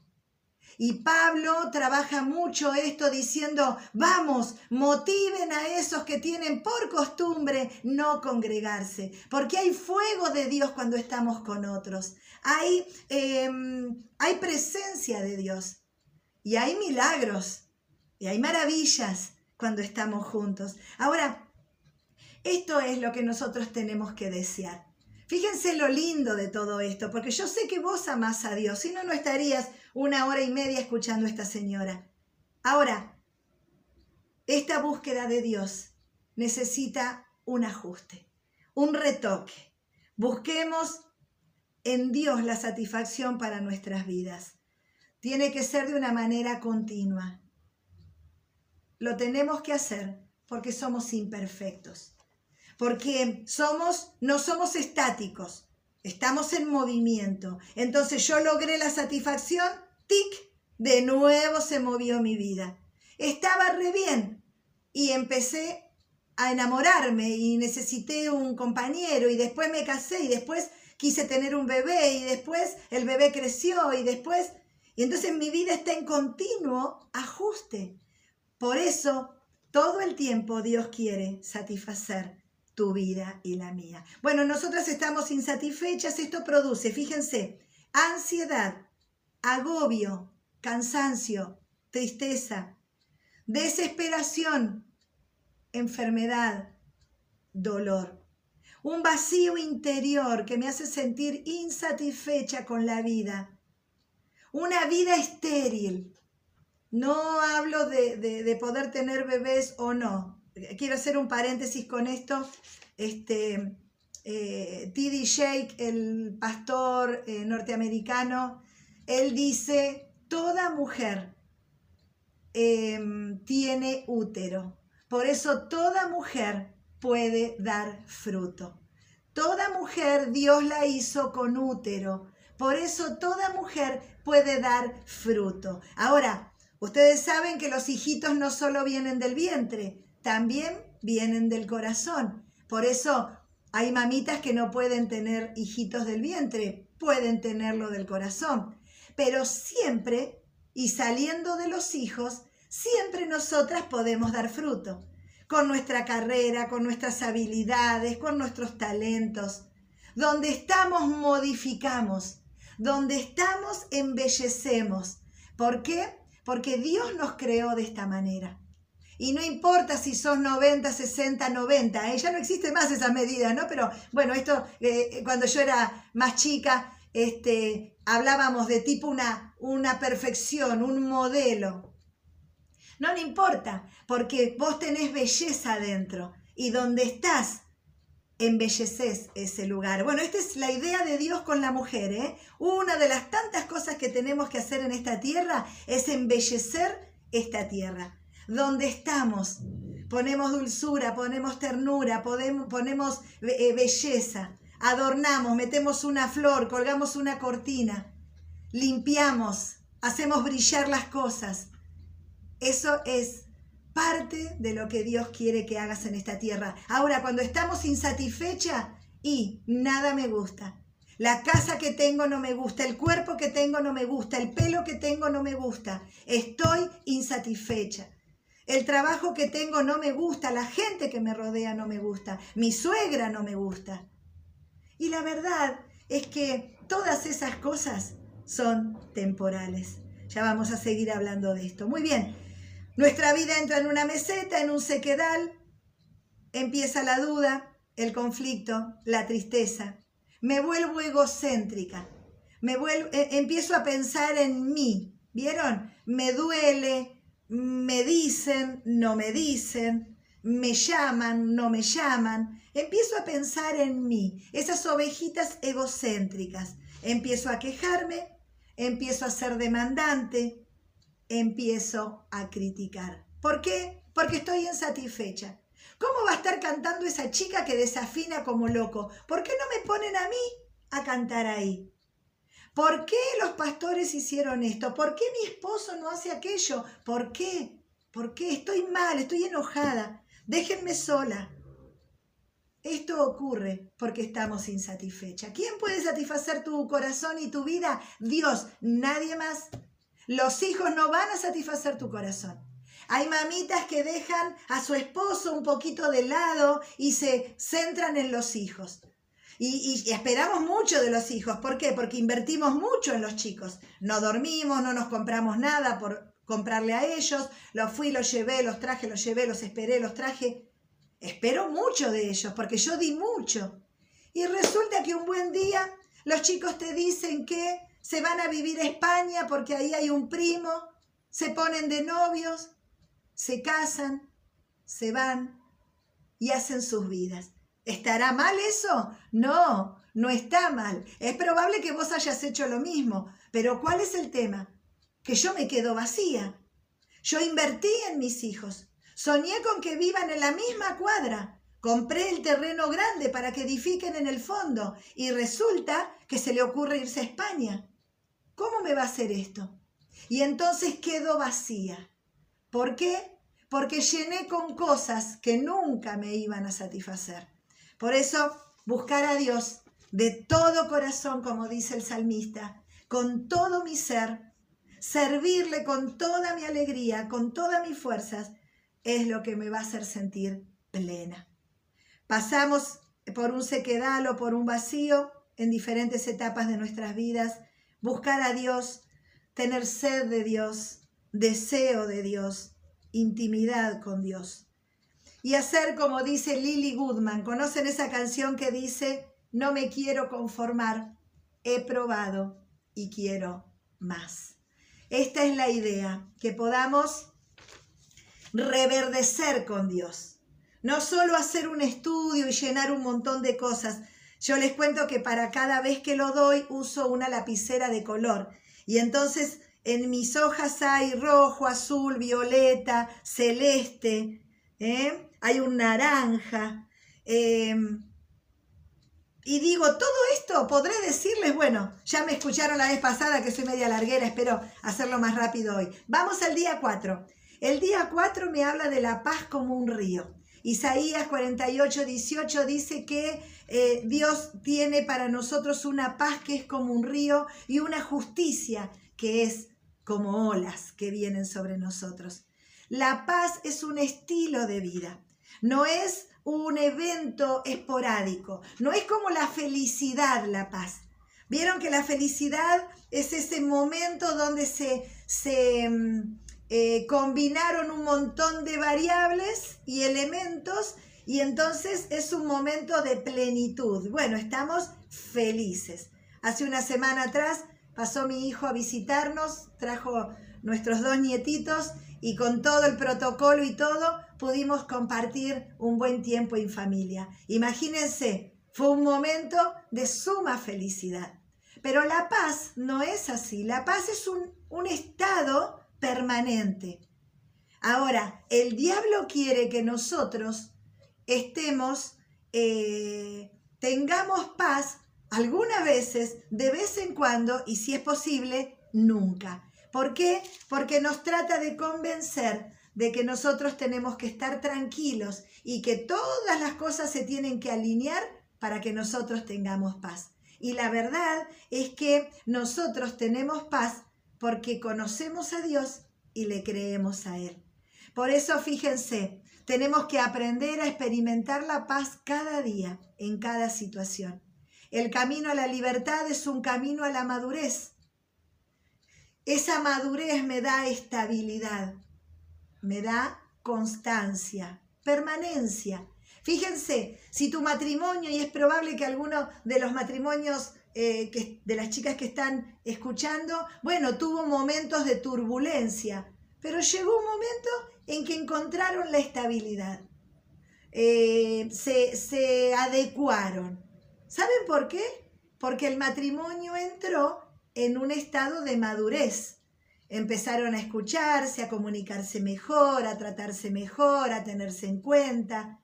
Y Pablo trabaja mucho esto diciendo, vamos, motiven a esos que tienen por costumbre no congregarse, porque hay fuego de Dios cuando estamos con otros, hay, em, hay presencia de Dios y hay milagros y hay maravillas cuando estamos juntos. Ahora, esto es lo que nosotros tenemos que desear. Fíjense lo lindo de todo esto, porque yo sé que vos amás a Dios, si no, no estarías una hora y media escuchando a esta señora. Ahora, esta búsqueda de Dios necesita un ajuste, un retoque. Busquemos en Dios la satisfacción para nuestras vidas. Tiene que ser de una manera continua. Lo tenemos que hacer porque somos imperfectos porque somos, no somos estáticos, estamos en movimiento. Entonces yo logré la satisfacción, tic, de nuevo se movió mi vida. Estaba re bien y empecé a enamorarme y necesité un compañero y después me casé y después quise tener un bebé y después el bebé creció y después... Y entonces mi vida está en continuo ajuste. Por eso todo el tiempo Dios quiere satisfacer tu vida y la mía. Bueno, nosotras estamos insatisfechas, esto produce, fíjense, ansiedad, agobio, cansancio, tristeza, desesperación, enfermedad, dolor. Un vacío interior que me hace sentir insatisfecha con la vida. Una vida estéril. No hablo de, de poder tener bebés o no, quiero hacer un paréntesis con esto. Este, eh, T.D. Shake, el pastor eh, norteamericano, él dice, toda mujer em, tiene útero. Por eso toda mujer puede dar fruto. Toda mujer Dios la hizo con útero. Por eso toda mujer puede dar fruto. Ahora, ustedes saben que los hijitos no solo vienen del vientre, también vienen del corazón. Por eso hay mamitas que no pueden tener hijitos del vientre, pueden tenerlo del corazón. Pero siempre, y saliendo de los hijos, siempre nosotras podemos dar fruto. Con nuestra carrera, con nuestras habilidades, con nuestros talentos. Donde estamos modificamos. Donde estamos embellecemos. ¿Por qué? Porque Dios nos creó de esta manera. Y no importa si son 90, 60, 90, ya no existe más esa medida, ¿no? Pero bueno, esto eh, cuando yo era más chica, este, hablábamos de tipo una, una perfección, un modelo. No, no importa, porque vos tenés belleza adentro y donde estás, embelleces ese lugar. Bueno, esta es la idea de Dios con la mujer. ¿eh? Una de las tantas cosas que tenemos que hacer en esta tierra es embellecer esta tierra donde estamos. Ponemos dulzura, ponemos ternura, ponemos eh, belleza, adornamos, metemos una flor, colgamos una cortina, limpiamos, hacemos brillar las cosas. Eso es parte de lo que Dios quiere que hagas en esta tierra. Ahora, cuando estamos insatisfecha y nada me gusta, la casa que tengo no me gusta, el cuerpo que tengo no me gusta, el pelo que tengo no me gusta, estoy insatisfecha. El trabajo que tengo no me gusta, la gente que me rodea no me gusta, mi suegra no me gusta. Y la verdad es que todas esas cosas son temporales. Ya vamos a seguir hablando de esto. Muy bien, nuestra vida entra en una meseta, en un sequedal, empieza la duda, el conflicto, la tristeza. Me vuelvo egocéntrica, me vuelvo, eh, empiezo a pensar en mí, ¿vieron? Me duele, me dicen, no me dicen, me llaman, no me llaman. Empiezo a pensar en mí, esas ovejitas egocéntricas. Empiezo a quejarme, empiezo a ser demandante, empiezo a criticar. ¿Por qué? Porque estoy insatisfecha. ¿Cómo va a estar cantando esa chica que desafina como loco? ¿Por qué no me ponen a mí a cantar ahí? ¿Por qué los pastores hicieron esto? ¿Por qué mi esposo no hace aquello? ¿Por qué? ¿Por qué? Estoy mal, estoy enojada. Déjenme sola. Esto ocurre porque estamos insatisfechas. ¿Quién puede satisfacer tu corazón y tu vida? Dios, nadie más. Los hijos no van a satisfacer tu corazón. Hay mamitas que dejan a su esposo un poquito de lado y se centran en los hijos. Y, esperamos mucho de los hijos. ¿Por qué? Porque invertimos mucho en los chicos. No dormimos, no nos compramos nada por comprarle a ellos. Los fui, los llevé, los traje, los llevé, los esperé, los traje. Espero mucho de ellos porque yo di mucho. Y resulta que un buen día los chicos te dicen que se van a vivir a España porque ahí hay un primo, se ponen de novios, se casan, se van y hacen sus vidas. ¿Estará mal eso? No, no está mal. Es probable que vos hayas hecho lo mismo, pero ¿cuál es el tema? Que yo me quedo vacía. Yo invertí en mis hijos. Soñé con que vivan en la misma cuadra. Compré el terreno grande para que edifiquen en el fondo y resulta que se le ocurre irse a España. ¿Cómo me va a hacer esto? Y entonces quedo vacía. ¿Por qué? Porque llené con cosas que nunca me iban a satisfacer. Por eso, buscar a Dios de todo corazón, como dice el salmista, con todo mi ser, servirle con toda mi alegría, con todas mis fuerzas, es lo que me va a hacer sentir plena. Pasamos por un sequedal o por un vacío en diferentes etapas de nuestras vidas, buscar a Dios, tener sed de Dios, deseo de Dios, intimidad con Dios y hacer como dice Lily Goodman. ¿Conocen esa canción que dice, no me quiero conformar, he probado y quiero más? Esta es la idea, que podamos reverdecer con Dios. No solo hacer un estudio y llenar un montón de cosas. Yo les cuento que para cada vez que lo doy uso una lapicera de color. Y entonces en mis hojas hay rojo, azul, violeta, celeste. ¿eh? Hay un naranja. Em, y digo, todo esto podré decirles, bueno, ya me escucharon la vez pasada que soy media larguera, espero hacerlo más rápido hoy. Vamos al día 4. El día 4 me habla de la paz como un río. Isaías 48, 18 dice que eh, Dios tiene para nosotros una paz que es como un río y una justicia que es como olas que vienen sobre nosotros. La paz es un estilo de vida. No es un evento esporádico, no es como la felicidad, la paz. Vieron que la felicidad es ese momento donde se, se mm, eh, combinaron un montón de variables y elementos y entonces es un momento de plenitud. Bueno, estamos felices. Hace una semana atrás pasó mi hijo a visitarnos, trajo nuestros dos nietitos y con todo el protocolo y todo pudimos compartir un buen tiempo en familia. Imagínense, fue un momento de suma felicidad. Pero la paz no es así, la paz es un, estado permanente. Ahora, el diablo quiere que nosotros estemos, eh, tengamos paz algunas veces, de vez en cuando, y si es posible, nunca. ¿Por qué? Porque nos trata de convencer de que nosotros tenemos que estar tranquilos y que todas las cosas se tienen que alinear para que nosotros tengamos paz. Y la verdad es que nosotros tenemos paz porque conocemos a Dios y le creemos a Él. Por eso fíjense, tenemos que aprender a experimentar la paz cada día, en cada situación. El camino a la libertad es un camino a la madurez Esa madurez me da estabilidad, me da constancia, permanencia. Fíjense, si tu matrimonio, y es probable que alguno de los matrimonios eh, que, de las chicas que están escuchando, bueno, tuvo momentos de turbulencia, pero llegó un momento en que encontraron la estabilidad. Eh, se, se adecuaron. ¿Saben por qué? Porque el matrimonio entró en un estado de madurez. Empezaron a escucharse, a comunicarse mejor, a tratarse mejor, a tenerse en cuenta,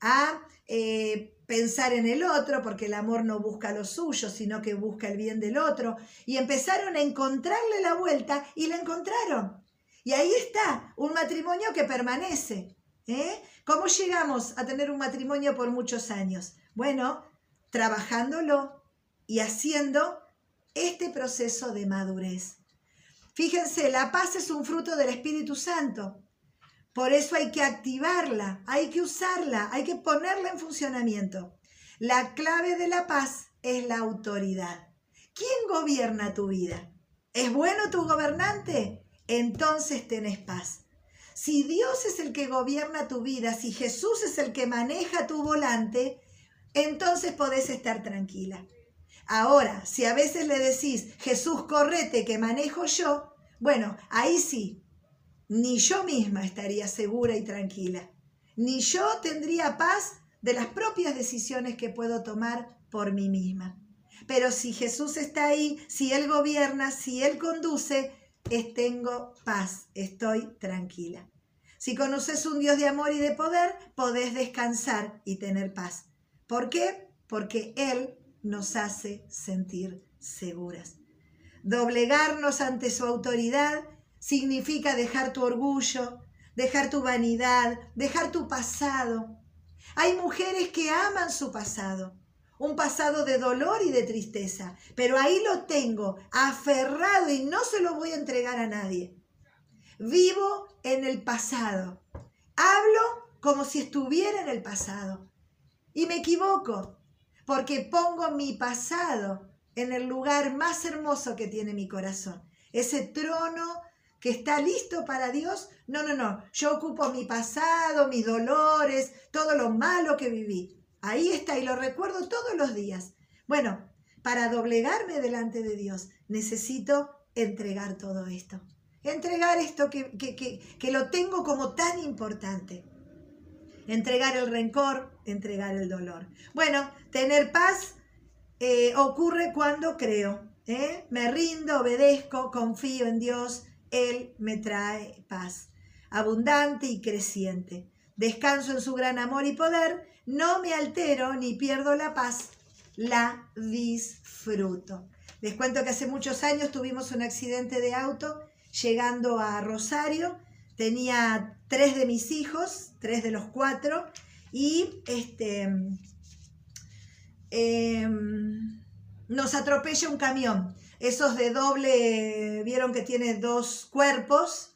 a eh, pensar en el otro, porque el amor no busca lo suyo, sino que busca el bien del otro. Y empezaron a encontrarle la vuelta y la encontraron. Y ahí está, un matrimonio que permanece. ¿eh? ¿Cómo llegamos a tener un matrimonio por muchos años? Bueno, trabajándolo y haciendo este proceso de madurez. Fíjense, la paz es un fruto del Espíritu Santo. Por eso hay que activarla, hay que usarla, hay que ponerla en funcionamiento. La clave de la paz es la autoridad. ¿Quién gobierna tu vida? ¿Es bueno tu gobernante? Entonces tenés paz. Si Dios es el que gobierna tu vida, si Jesús es el que maneja tu volante, entonces podés estar tranquila. Ahora, si a veces le decís, Jesús, correte que manejo yo, bueno, ahí sí, ni yo misma estaría segura y tranquila, ni yo tendría paz de las propias decisiones que puedo tomar por mí misma. Pero si Jesús está ahí, si Él gobierna, si Él conduce, tengo paz, estoy tranquila. Si conoces un Dios de amor y de poder, podés descansar y tener paz. ¿Por qué? Porque Él nos hace sentir seguras. Doblegarnos ante su autoridad significa dejar tu orgullo, dejar tu vanidad, dejar tu pasado. Hay mujeres que aman su pasado, un pasado de dolor y de tristeza, pero ahí lo tengo, aferrado y no se lo voy a entregar a nadie. Vivo en el pasado, hablo como si estuviera en el pasado y me equivoco, porque pongo mi pasado en el lugar más hermoso que tiene mi corazón. Ese trono que está listo para Dios. No, no, no. Yo ocupo mi pasado, mis dolores, todo lo malo que viví. Ahí está y lo recuerdo todos los días. Bueno, para doblegarme delante de Dios necesito entregar todo esto. Entregar esto que, que, que lo tengo como tan importante entregar el rencor, entregar el dolor. Bueno, tener paz eh, ocurre cuando creo, ¿eh? me rindo, obedezco, confío en Dios, Él me trae paz, abundante y creciente. Descanso en su gran amor y poder, no me altero ni pierdo la paz, la disfruto. Les cuento que hace muchos años tuvimos un accidente de auto llegando a Rosario tenía tres de mis hijos, tres de los cuatro, y este, em, nos atropella un camión. Esos de doble, vieron que tiene dos cuerpos.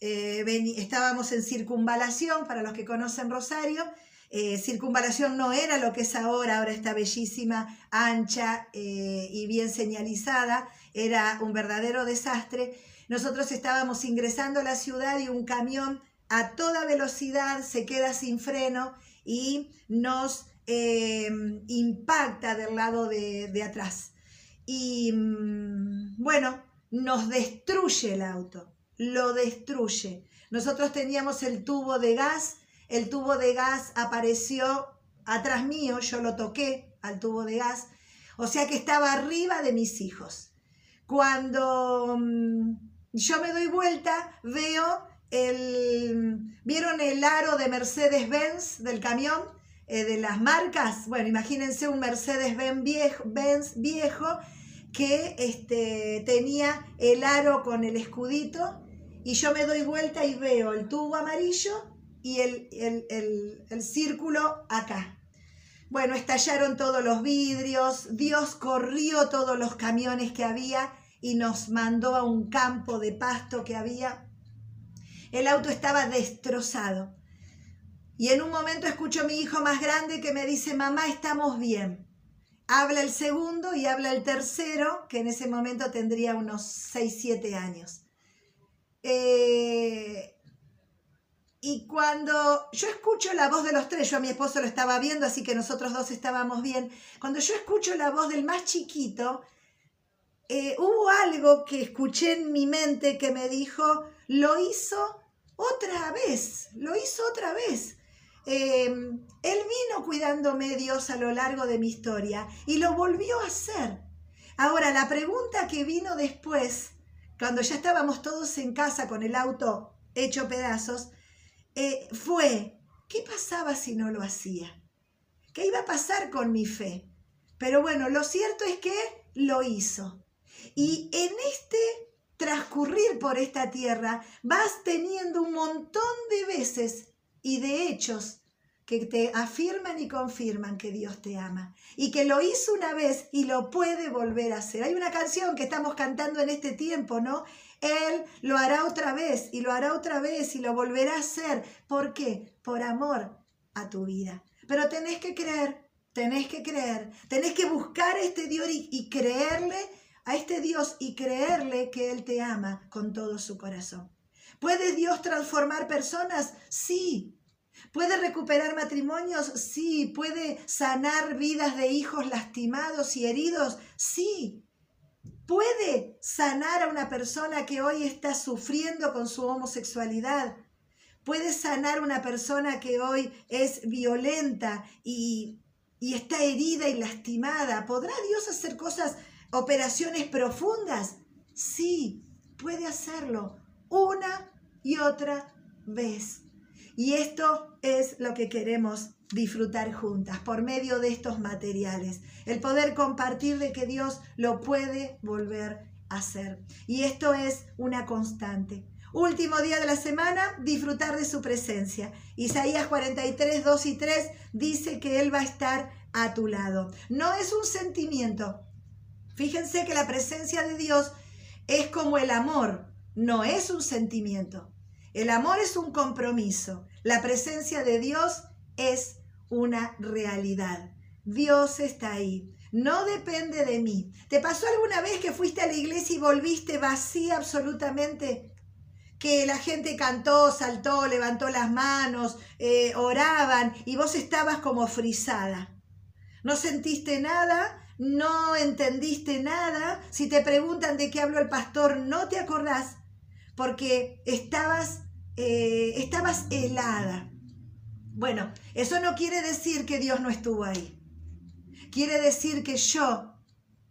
Eh, estábamos en circunvalación, para los que conocen Rosario. Eh, circunvalación no era lo que es ahora, ahora está bellísima, ancha eh, y bien señalizada. Era un verdadero desastre nosotros estábamos ingresando a la ciudad y un camión a toda velocidad se queda sin freno y nos em, impacta del lado de, atrás. Y mm, bueno, nos destruye el auto, lo destruye. Nosotros teníamos el tubo de gas, el tubo de gas apareció atrás mío, yo lo toqué al tubo de gas, o sea que estaba arriba de mis hijos. Cuando mm, yo me doy vuelta, veo el, ¿vieron el aro de Mercedes-Benz del camión? Eh, de las marcas, bueno, imagínense un Mercedes-Benz viejo, que este, tenía el aro con el escudito y yo me doy vuelta y veo el tubo amarillo y el, el, el círculo acá. Bueno, estallaron todos los vidrios, Dios corrió todos los camiones que había y nos mandó a un campo de pasto que había. El auto estaba destrozado. Y en un momento escucho a mi hijo más grande que me dice, mamá, estamos bien. habla el segundo y habla el tercero, que en ese momento tendría unos 6, 7 años. Eh, y cuando yo escucho la voz de los tres, yo a mi esposo lo estaba viendo, así que nosotros dos estábamos bien, cuando yo escucho la voz del más chiquito, eh, hubo algo que escuché en mi mente que me dijo, lo hizo otra vez, lo hizo otra vez. Em, él vino cuidándome Dios a lo largo de mi historia y lo volvió a hacer. Ahora, la pregunta que vino después, cuando ya estábamos todos en casa con el auto hecho pedazos, eh, fue, ¿qué pasaba si no lo hacía? ¿Qué iba a pasar con mi fe? Pero bueno, lo cierto es que lo hizo. Y en este transcurrir por esta tierra vas teniendo un montón de veces y de hechos que te afirman y confirman que Dios te ama y que lo hizo una vez y lo puede volver a hacer. Hay una canción que estamos cantando en este tiempo, ¿no? Él lo hará otra vez y lo hará otra vez y lo volverá a hacer. ¿Por qué? Por amor a tu vida. Pero tenés que creer, tenés que creer, tenés que buscar a este Dios y, y creerle a este Dios y creerle que Él te ama con todo su corazón. ¿Puede Dios transformar personas? Sí. ¿Puede recuperar matrimonios? Sí. ¿Puede sanar vidas de hijos lastimados y heridos? Sí. ¿Puede sanar a una persona que hoy está sufriendo con su homosexualidad? ¿Puede sanar a una persona que hoy es violenta y, y está herida y lastimada? ¿Podrá Dios hacer cosas operaciones profundas? Sí, puede hacerlo una y otra vez. Y esto es lo que queremos disfrutar juntas por medio de estos materiales. El poder compartir de que Dios lo puede volver a hacer. Y esto es una constante. Último día de la semana, disfrutar de su presencia. Isaías 43, 2 y 3 dice que Él va a estar a tu lado. No es un sentimiento, Fíjense que la presencia de Dios es como el amor, no es un sentimiento. El amor es un compromiso. La presencia de Dios es una realidad. Dios está ahí. No depende de mí. ¿Te pasó alguna vez que fuiste a la iglesia y volviste vacía absolutamente? Que la gente cantó, saltó, levantó las manos, eh, oraban y vos estabas como frisada. No sentiste nada, no entendiste nada, si te preguntan de qué habló el pastor, no te acordás, porque estabas, eh, estabas helada. Bueno, eso no quiere decir que Dios no estuvo ahí. Quiere decir que yo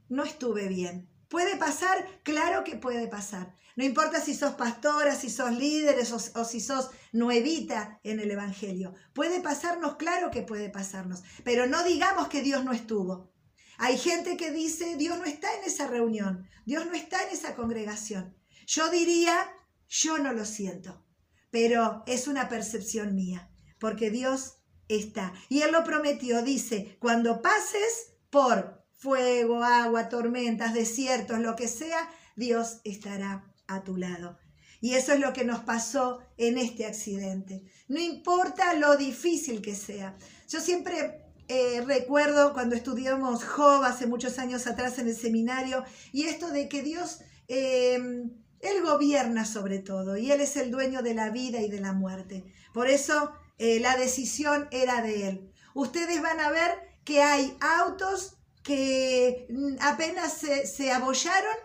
no estuve bien. ¿Puede pasar? Claro que puede pasar. No importa si sos pastora, si sos líderes o, o, si sos nuevita en el Evangelio. Puede pasarnos, claro que puede pasarnos. Pero no digamos que Dios no estuvo. Hay gente que dice, Dios no está en esa reunión, Dios no está en esa congregación. Yo diría, yo no lo siento, pero es una percepción mía, porque Dios está. Y Él lo prometió, dice, cuando pases por fuego, agua, tormentas, desiertos, lo que sea, Dios estará a tu lado. Y eso es lo que nos pasó en este accidente. No importa lo difícil que sea. Yo siempre eh, recuerdo cuando estudiamos Job hace muchos años atrás en el seminario y esto de que Dios, em, Él gobierna sobre todo y Él es el dueño de la vida y de la muerte. Por eso eh, la decisión era de Él. Ustedes van a ver que hay autos que mm, apenas se, se abollaron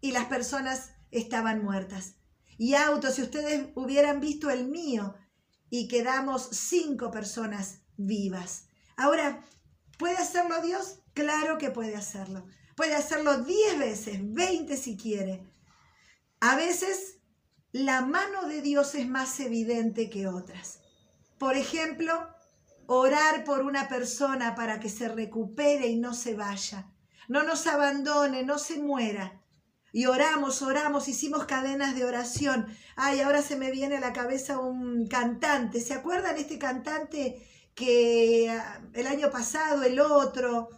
y las personas estaban muertas. Y autos, si ustedes hubieran visto el mío, y quedamos cinco personas vivas. Ahora, ¿puede hacerlo Dios? Claro que puede hacerlo. Puede hacerlo 10 veces, 20 si quiere. A veces la mano de Dios es más evidente que otras. Por ejemplo, orar por una persona para que se recupere y no se vaya. No nos abandone, no se muera. Y oramos, oramos, hicimos cadenas de oración. Ay, ahora se me viene a la cabeza un cantante. ¿Se acuerdan este cantante que ah, el año pasado, el otro,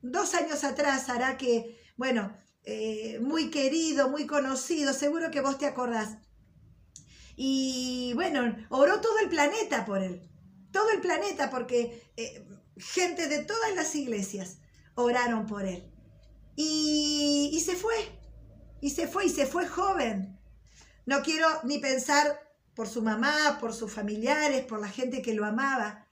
dos años atrás hará que, bueno, eh, muy querido, muy conocido, seguro que vos te acordás. Y bueno, oró todo el planeta por él, todo el planeta, porque eh, gente de todas las iglesias oraron por él. Y, y se fue, y se fue, y se fue joven. No quiero ni pensar por su mamá, por sus familiares, por la gente que lo amaba.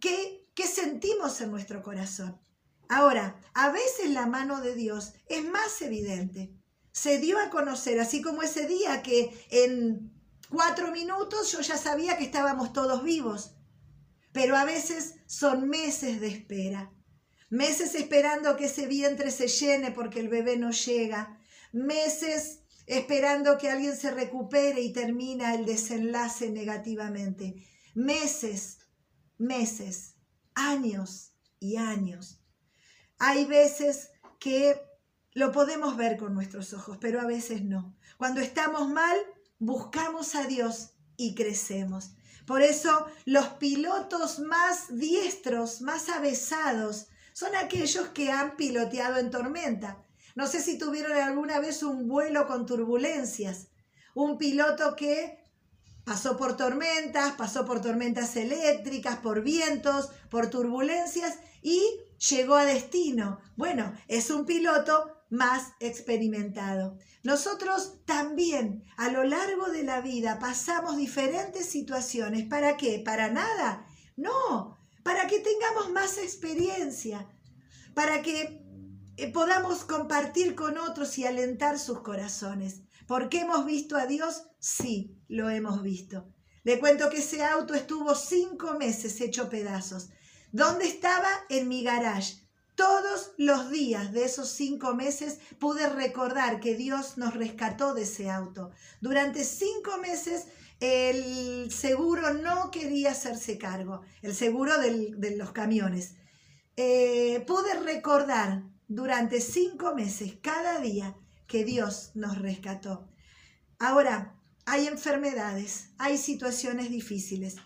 ¿Qué, qué sentimos en nuestro corazón? Ahora, a veces la mano de Dios es más evidente. Se dio a conocer, así como ese día que en cuatro minutos yo ya sabía que estábamos todos vivos. Pero a veces son meses de espera. Meses esperando que ese vientre se llene porque el bebé no llega. Meses esperando que alguien se recupere y termina el desenlace negativamente. Meses, meses, años y años. Hay veces que lo podemos ver con nuestros ojos, pero a veces no. Cuando estamos mal, buscamos a Dios y crecemos. Por eso los pilotos más diestros, más avesados, son aquellos que han piloteado en tormenta. No sé si tuvieron alguna vez un vuelo con turbulencias. Un piloto que pasó por tormentas, pasó por tormentas eléctricas, por vientos, por turbulencias y llegó a destino. Bueno, es un piloto más experimentado. Nosotros también a lo largo de la vida pasamos diferentes situaciones. ¿Para qué? ¿Para nada? No, para que tengamos más experiencia, para que eh, podamos compartir con otros y alentar sus corazones. ¿Por qué hemos visto a Dios? Sí, lo hemos visto. Le cuento que ese auto estuvo cinco meses hecho pedazos. ¿Dónde estaba? En mi garage. Todos los días de esos cinco meses pude recordar que Dios nos rescató de ese auto. Durante cinco meses el seguro no quería hacerse cargo, el seguro de los camiones. Eh, pude recordar durante cinco meses, cada día, que Dios nos rescató. Ahora, hay enfermedades, hay situaciones difíciles,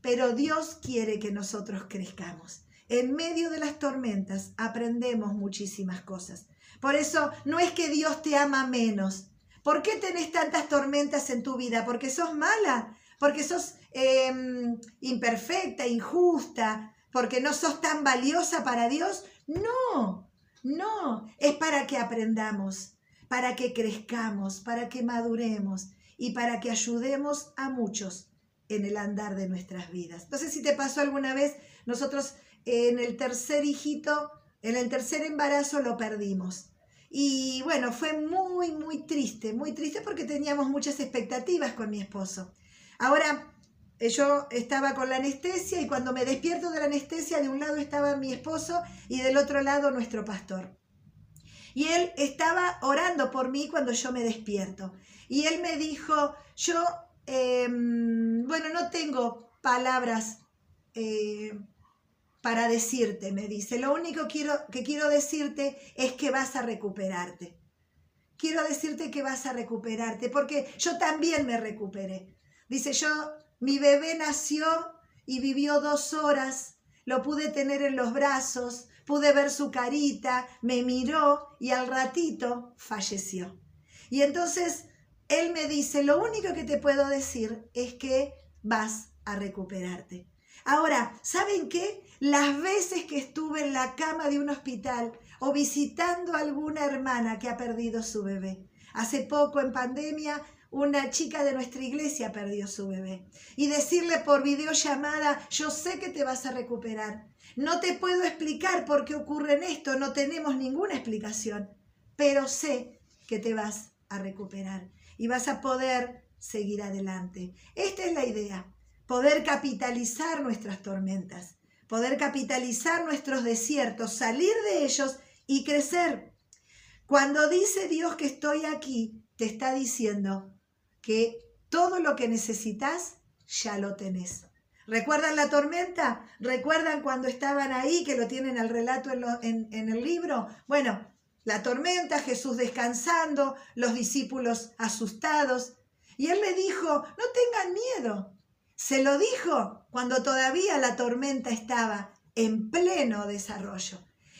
pero Dios quiere que nosotros crezcamos. En medio de las tormentas aprendemos muchísimas cosas. Por eso no es que Dios te ama menos. ¿Por qué tenés tantas tormentas en tu vida? ¿Porque sos mala? ¿Porque sos em, imperfecta, injusta? ¿Porque no sos tan valiosa para Dios? No, no. Es para que aprendamos, para que crezcamos, para que maduremos y para que ayudemos a muchos en el andar de nuestras vidas. No sé si te pasó alguna vez, nosotros en el tercer hijito, en el tercer embarazo lo perdimos. Y bueno, fue muy, muy triste, muy triste porque teníamos muchas expectativas con mi esposo. Ahora, eh, yo estaba con la anestesia y cuando me despierto de la anestesia, de un lado estaba mi esposo y del otro lado nuestro pastor. Y él estaba orando por mí cuando yo me despierto. Y él me dijo, yo, em, bueno, no tengo palabras eh, para decirte, me dice. Lo único quiero, que quiero decirte es que vas a recuperarte. Quiero decirte que vas a recuperarte, porque yo también me recuperé. Dice, yo, mi bebé nació y vivió dos horas, lo pude tener en los brazos, pude ver su carita, me miró y al ratito falleció. Y entonces él me dice, lo único que te puedo decir es que vas a recuperarte. Ahora, ¿saben qué? Las veces que estuve en la cama de un hospital o visitando a alguna hermana que ha perdido su bebé. Hace poco en pandemia una chica de nuestra iglesia perdió su bebé. Y decirle por videollamada, yo sé que te vas a recuperar. No te puedo explicar por qué ocurre en esto, no tenemos ninguna explicación, pero sé que te vas a recuperar y vas a poder seguir adelante. Esta es la idea poder capitalizar nuestras tormentas, poder capitalizar nuestros desiertos, salir de ellos y crecer. Cuando dice Dios que estoy aquí, te está diciendo que todo lo que necesitas ya lo tenés. ¿Recuerdan la tormenta? ¿Recuerdan cuando estaban ahí, que lo tienen al relato en, en el libro? Bueno, la tormenta, Jesús descansando, los discípulos asustados. Y él le dijo, no tengan miedo, se lo dijo cuando todavía la tormenta estaba en pleno desarrollo,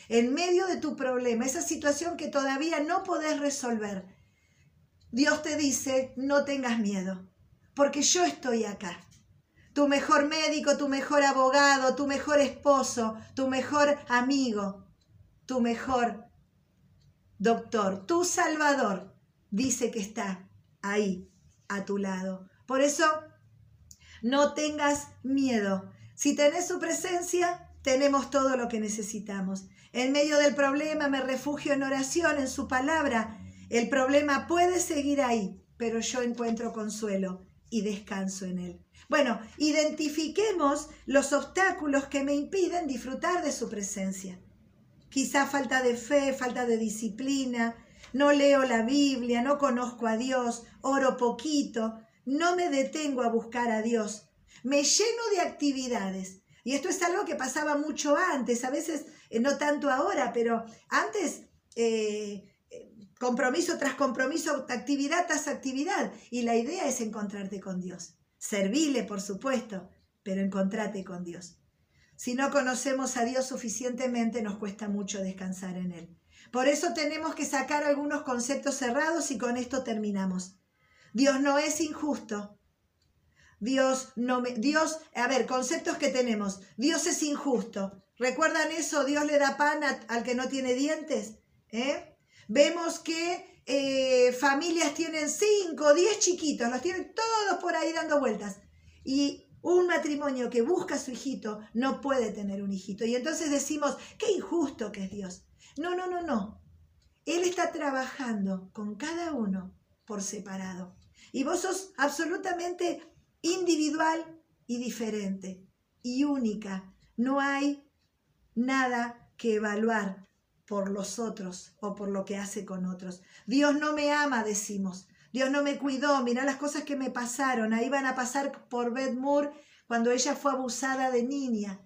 en medio de tu problema, esa situación que todavía no podés resolver. Dios te dice, no tengas miedo, porque yo estoy acá. Tu mejor médico, tu mejor abogado, tu mejor esposo, tu mejor amigo. tu mejor doctor, tu salvador, dice que está ahí a tu lado. Por eso, no tengas miedo. Si tenés su presencia, tenemos todo lo que necesitamos. En medio del problema me refugio en oración, en su palabra. El problema puede seguir ahí, pero yo encuentro consuelo y descanso en él. Bueno, identifiquemos los obstáculos que me impiden disfrutar de su presencia. Quizá falta de fe, falta de disciplina, no leo la Biblia, no conozco a Dios, oro poquito, no me detengo a buscar a Dios. Me lleno de actividades. Y esto es algo que pasaba mucho antes, a veces eh, no tanto ahora, pero antes eh, compromiso tras compromiso, actividad tras actividad. Y la idea es encontrarte con Dios. Servile, por supuesto, pero encontrate con Dios. Si no conocemos a Dios suficientemente, nos cuesta mucho descansar en Él. Por eso tenemos que sacar algunos conceptos cerrados y con esto terminamos. Dios no es injusto. Dios no me, Dios, a ver, conceptos que tenemos. Dios es injusto. ¿Recuerdan eso? Dios le da pan al que no tiene dientes. ¿eh? Vemos que eh, familias tienen cinco, diez chiquitos, los tienen todos por ahí dando vueltas. Y un matrimonio que busca a su hijito no puede tener un hijito. Y entonces decimos, qué injusto que es Dios. No, no, no, no. Él está trabajando con cada uno por separado. Y vos sos absolutamente individual y diferente y única. No hay nada que evaluar por los otros o por lo que hace con otros. Dios no me ama, decimos. Dios no me cuidó, mira las cosas que me pasaron. Ahí van a pasar por Beth Moore cuando ella fue abusada de niña.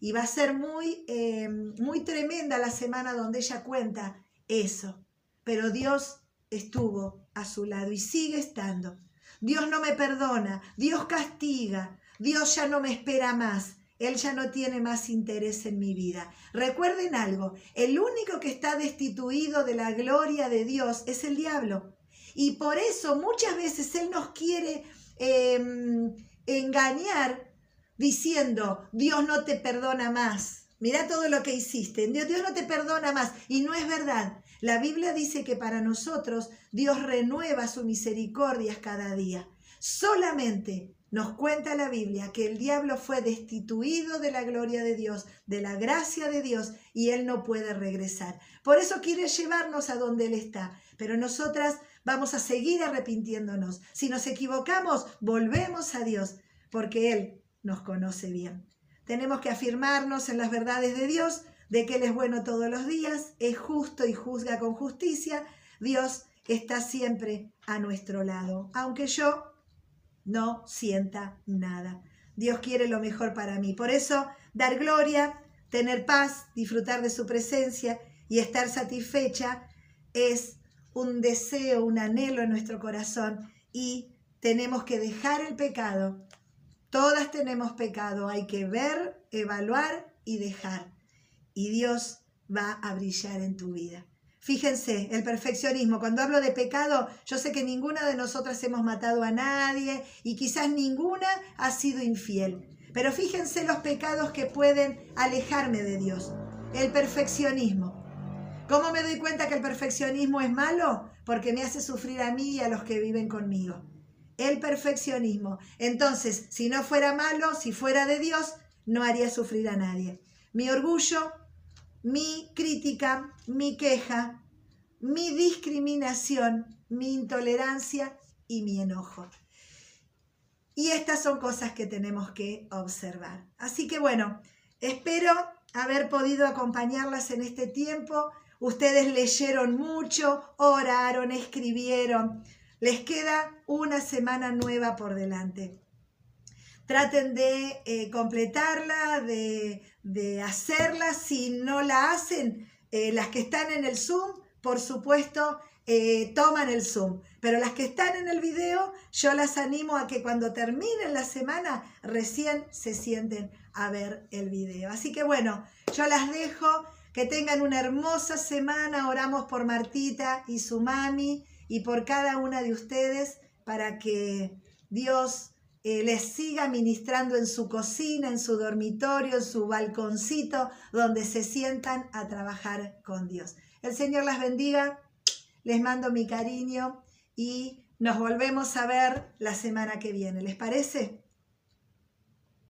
Y va a ser muy, eh, muy tremenda la semana donde ella cuenta eso. Pero Dios estuvo a su lado y sigue estando. Dios no me perdona, Dios castiga, Dios ya no me espera más. Él ya no tiene más interés en mi vida. Recuerden algo, el único que está destituido de la gloria de Dios es el diablo. Y por eso muchas veces Él nos quiere em, engañar diciendo, Dios no te perdona más. Mira todo lo que hiciste. Dios, Dios no te perdona más. Y no es verdad. La Biblia dice que para nosotros Dios renueva su misericordia cada día. Solamente nos cuenta la Biblia que el diablo fue destituido de la gloria de Dios, de la gracia de Dios, y él no puede regresar. Por eso quiere llevarnos a donde él está. Pero nosotras vamos a seguir arrepintiéndonos. Si nos equivocamos, volvemos a Dios, porque Él nos conoce bien. Tenemos que afirmarnos en las verdades de Dios, de que Él es bueno todos los días, es justo y juzga con justicia. Dios está siempre a nuestro lado, aunque yo no sienta nada. Dios quiere lo mejor para mí. Por eso, dar gloria, tener paz, disfrutar de su presencia y estar satisfecha es un deseo, un anhelo en nuestro corazón y tenemos que dejar el pecado. Todas tenemos pecado, hay que ver, evaluar y dejar. Y Dios va a brillar en tu vida. Fíjense, el perfeccionismo. Cuando hablo de pecado, yo sé que ninguna de nosotras hemos matado a nadie y quizás ninguna ha sido infiel. Pero fíjense los pecados que pueden alejarme de Dios. El perfeccionismo. ¿Cómo me doy cuenta que el perfeccionismo es malo? Porque me hace sufrir a mí y a los que viven conmigo. El perfeccionismo. Entonces, si no fuera malo, si fuera de Dios, no haría sufrir a nadie. Mi orgullo, mi crítica, mi queja, mi discriminación, mi intolerancia y mi enojo. Y estas son cosas que tenemos que observar. Así que bueno, espero haber podido acompañarlas en este tiempo Ustedes leyeron mucho, oraron, escribieron. Les queda una semana nueva por delante. Traten de eh, completarla, de, hacerla. Si no la hacen, eh, las que están en el Zoom, por supuesto, eh, toman el Zoom. Pero las que están en el video, yo las animo a que cuando terminen la semana, recién se sienten a ver el video. Así que bueno, yo las dejo. Que tengan una hermosa semana. Oramos por Martita y su mami y por cada una de ustedes para que Dios eh, les siga ministrando en su cocina, en su dormitorio, en su balconcito, donde se sientan a trabajar con Dios. El Señor las bendiga, les mando mi cariño y nos volvemos a ver la semana que viene. ¿Les parece?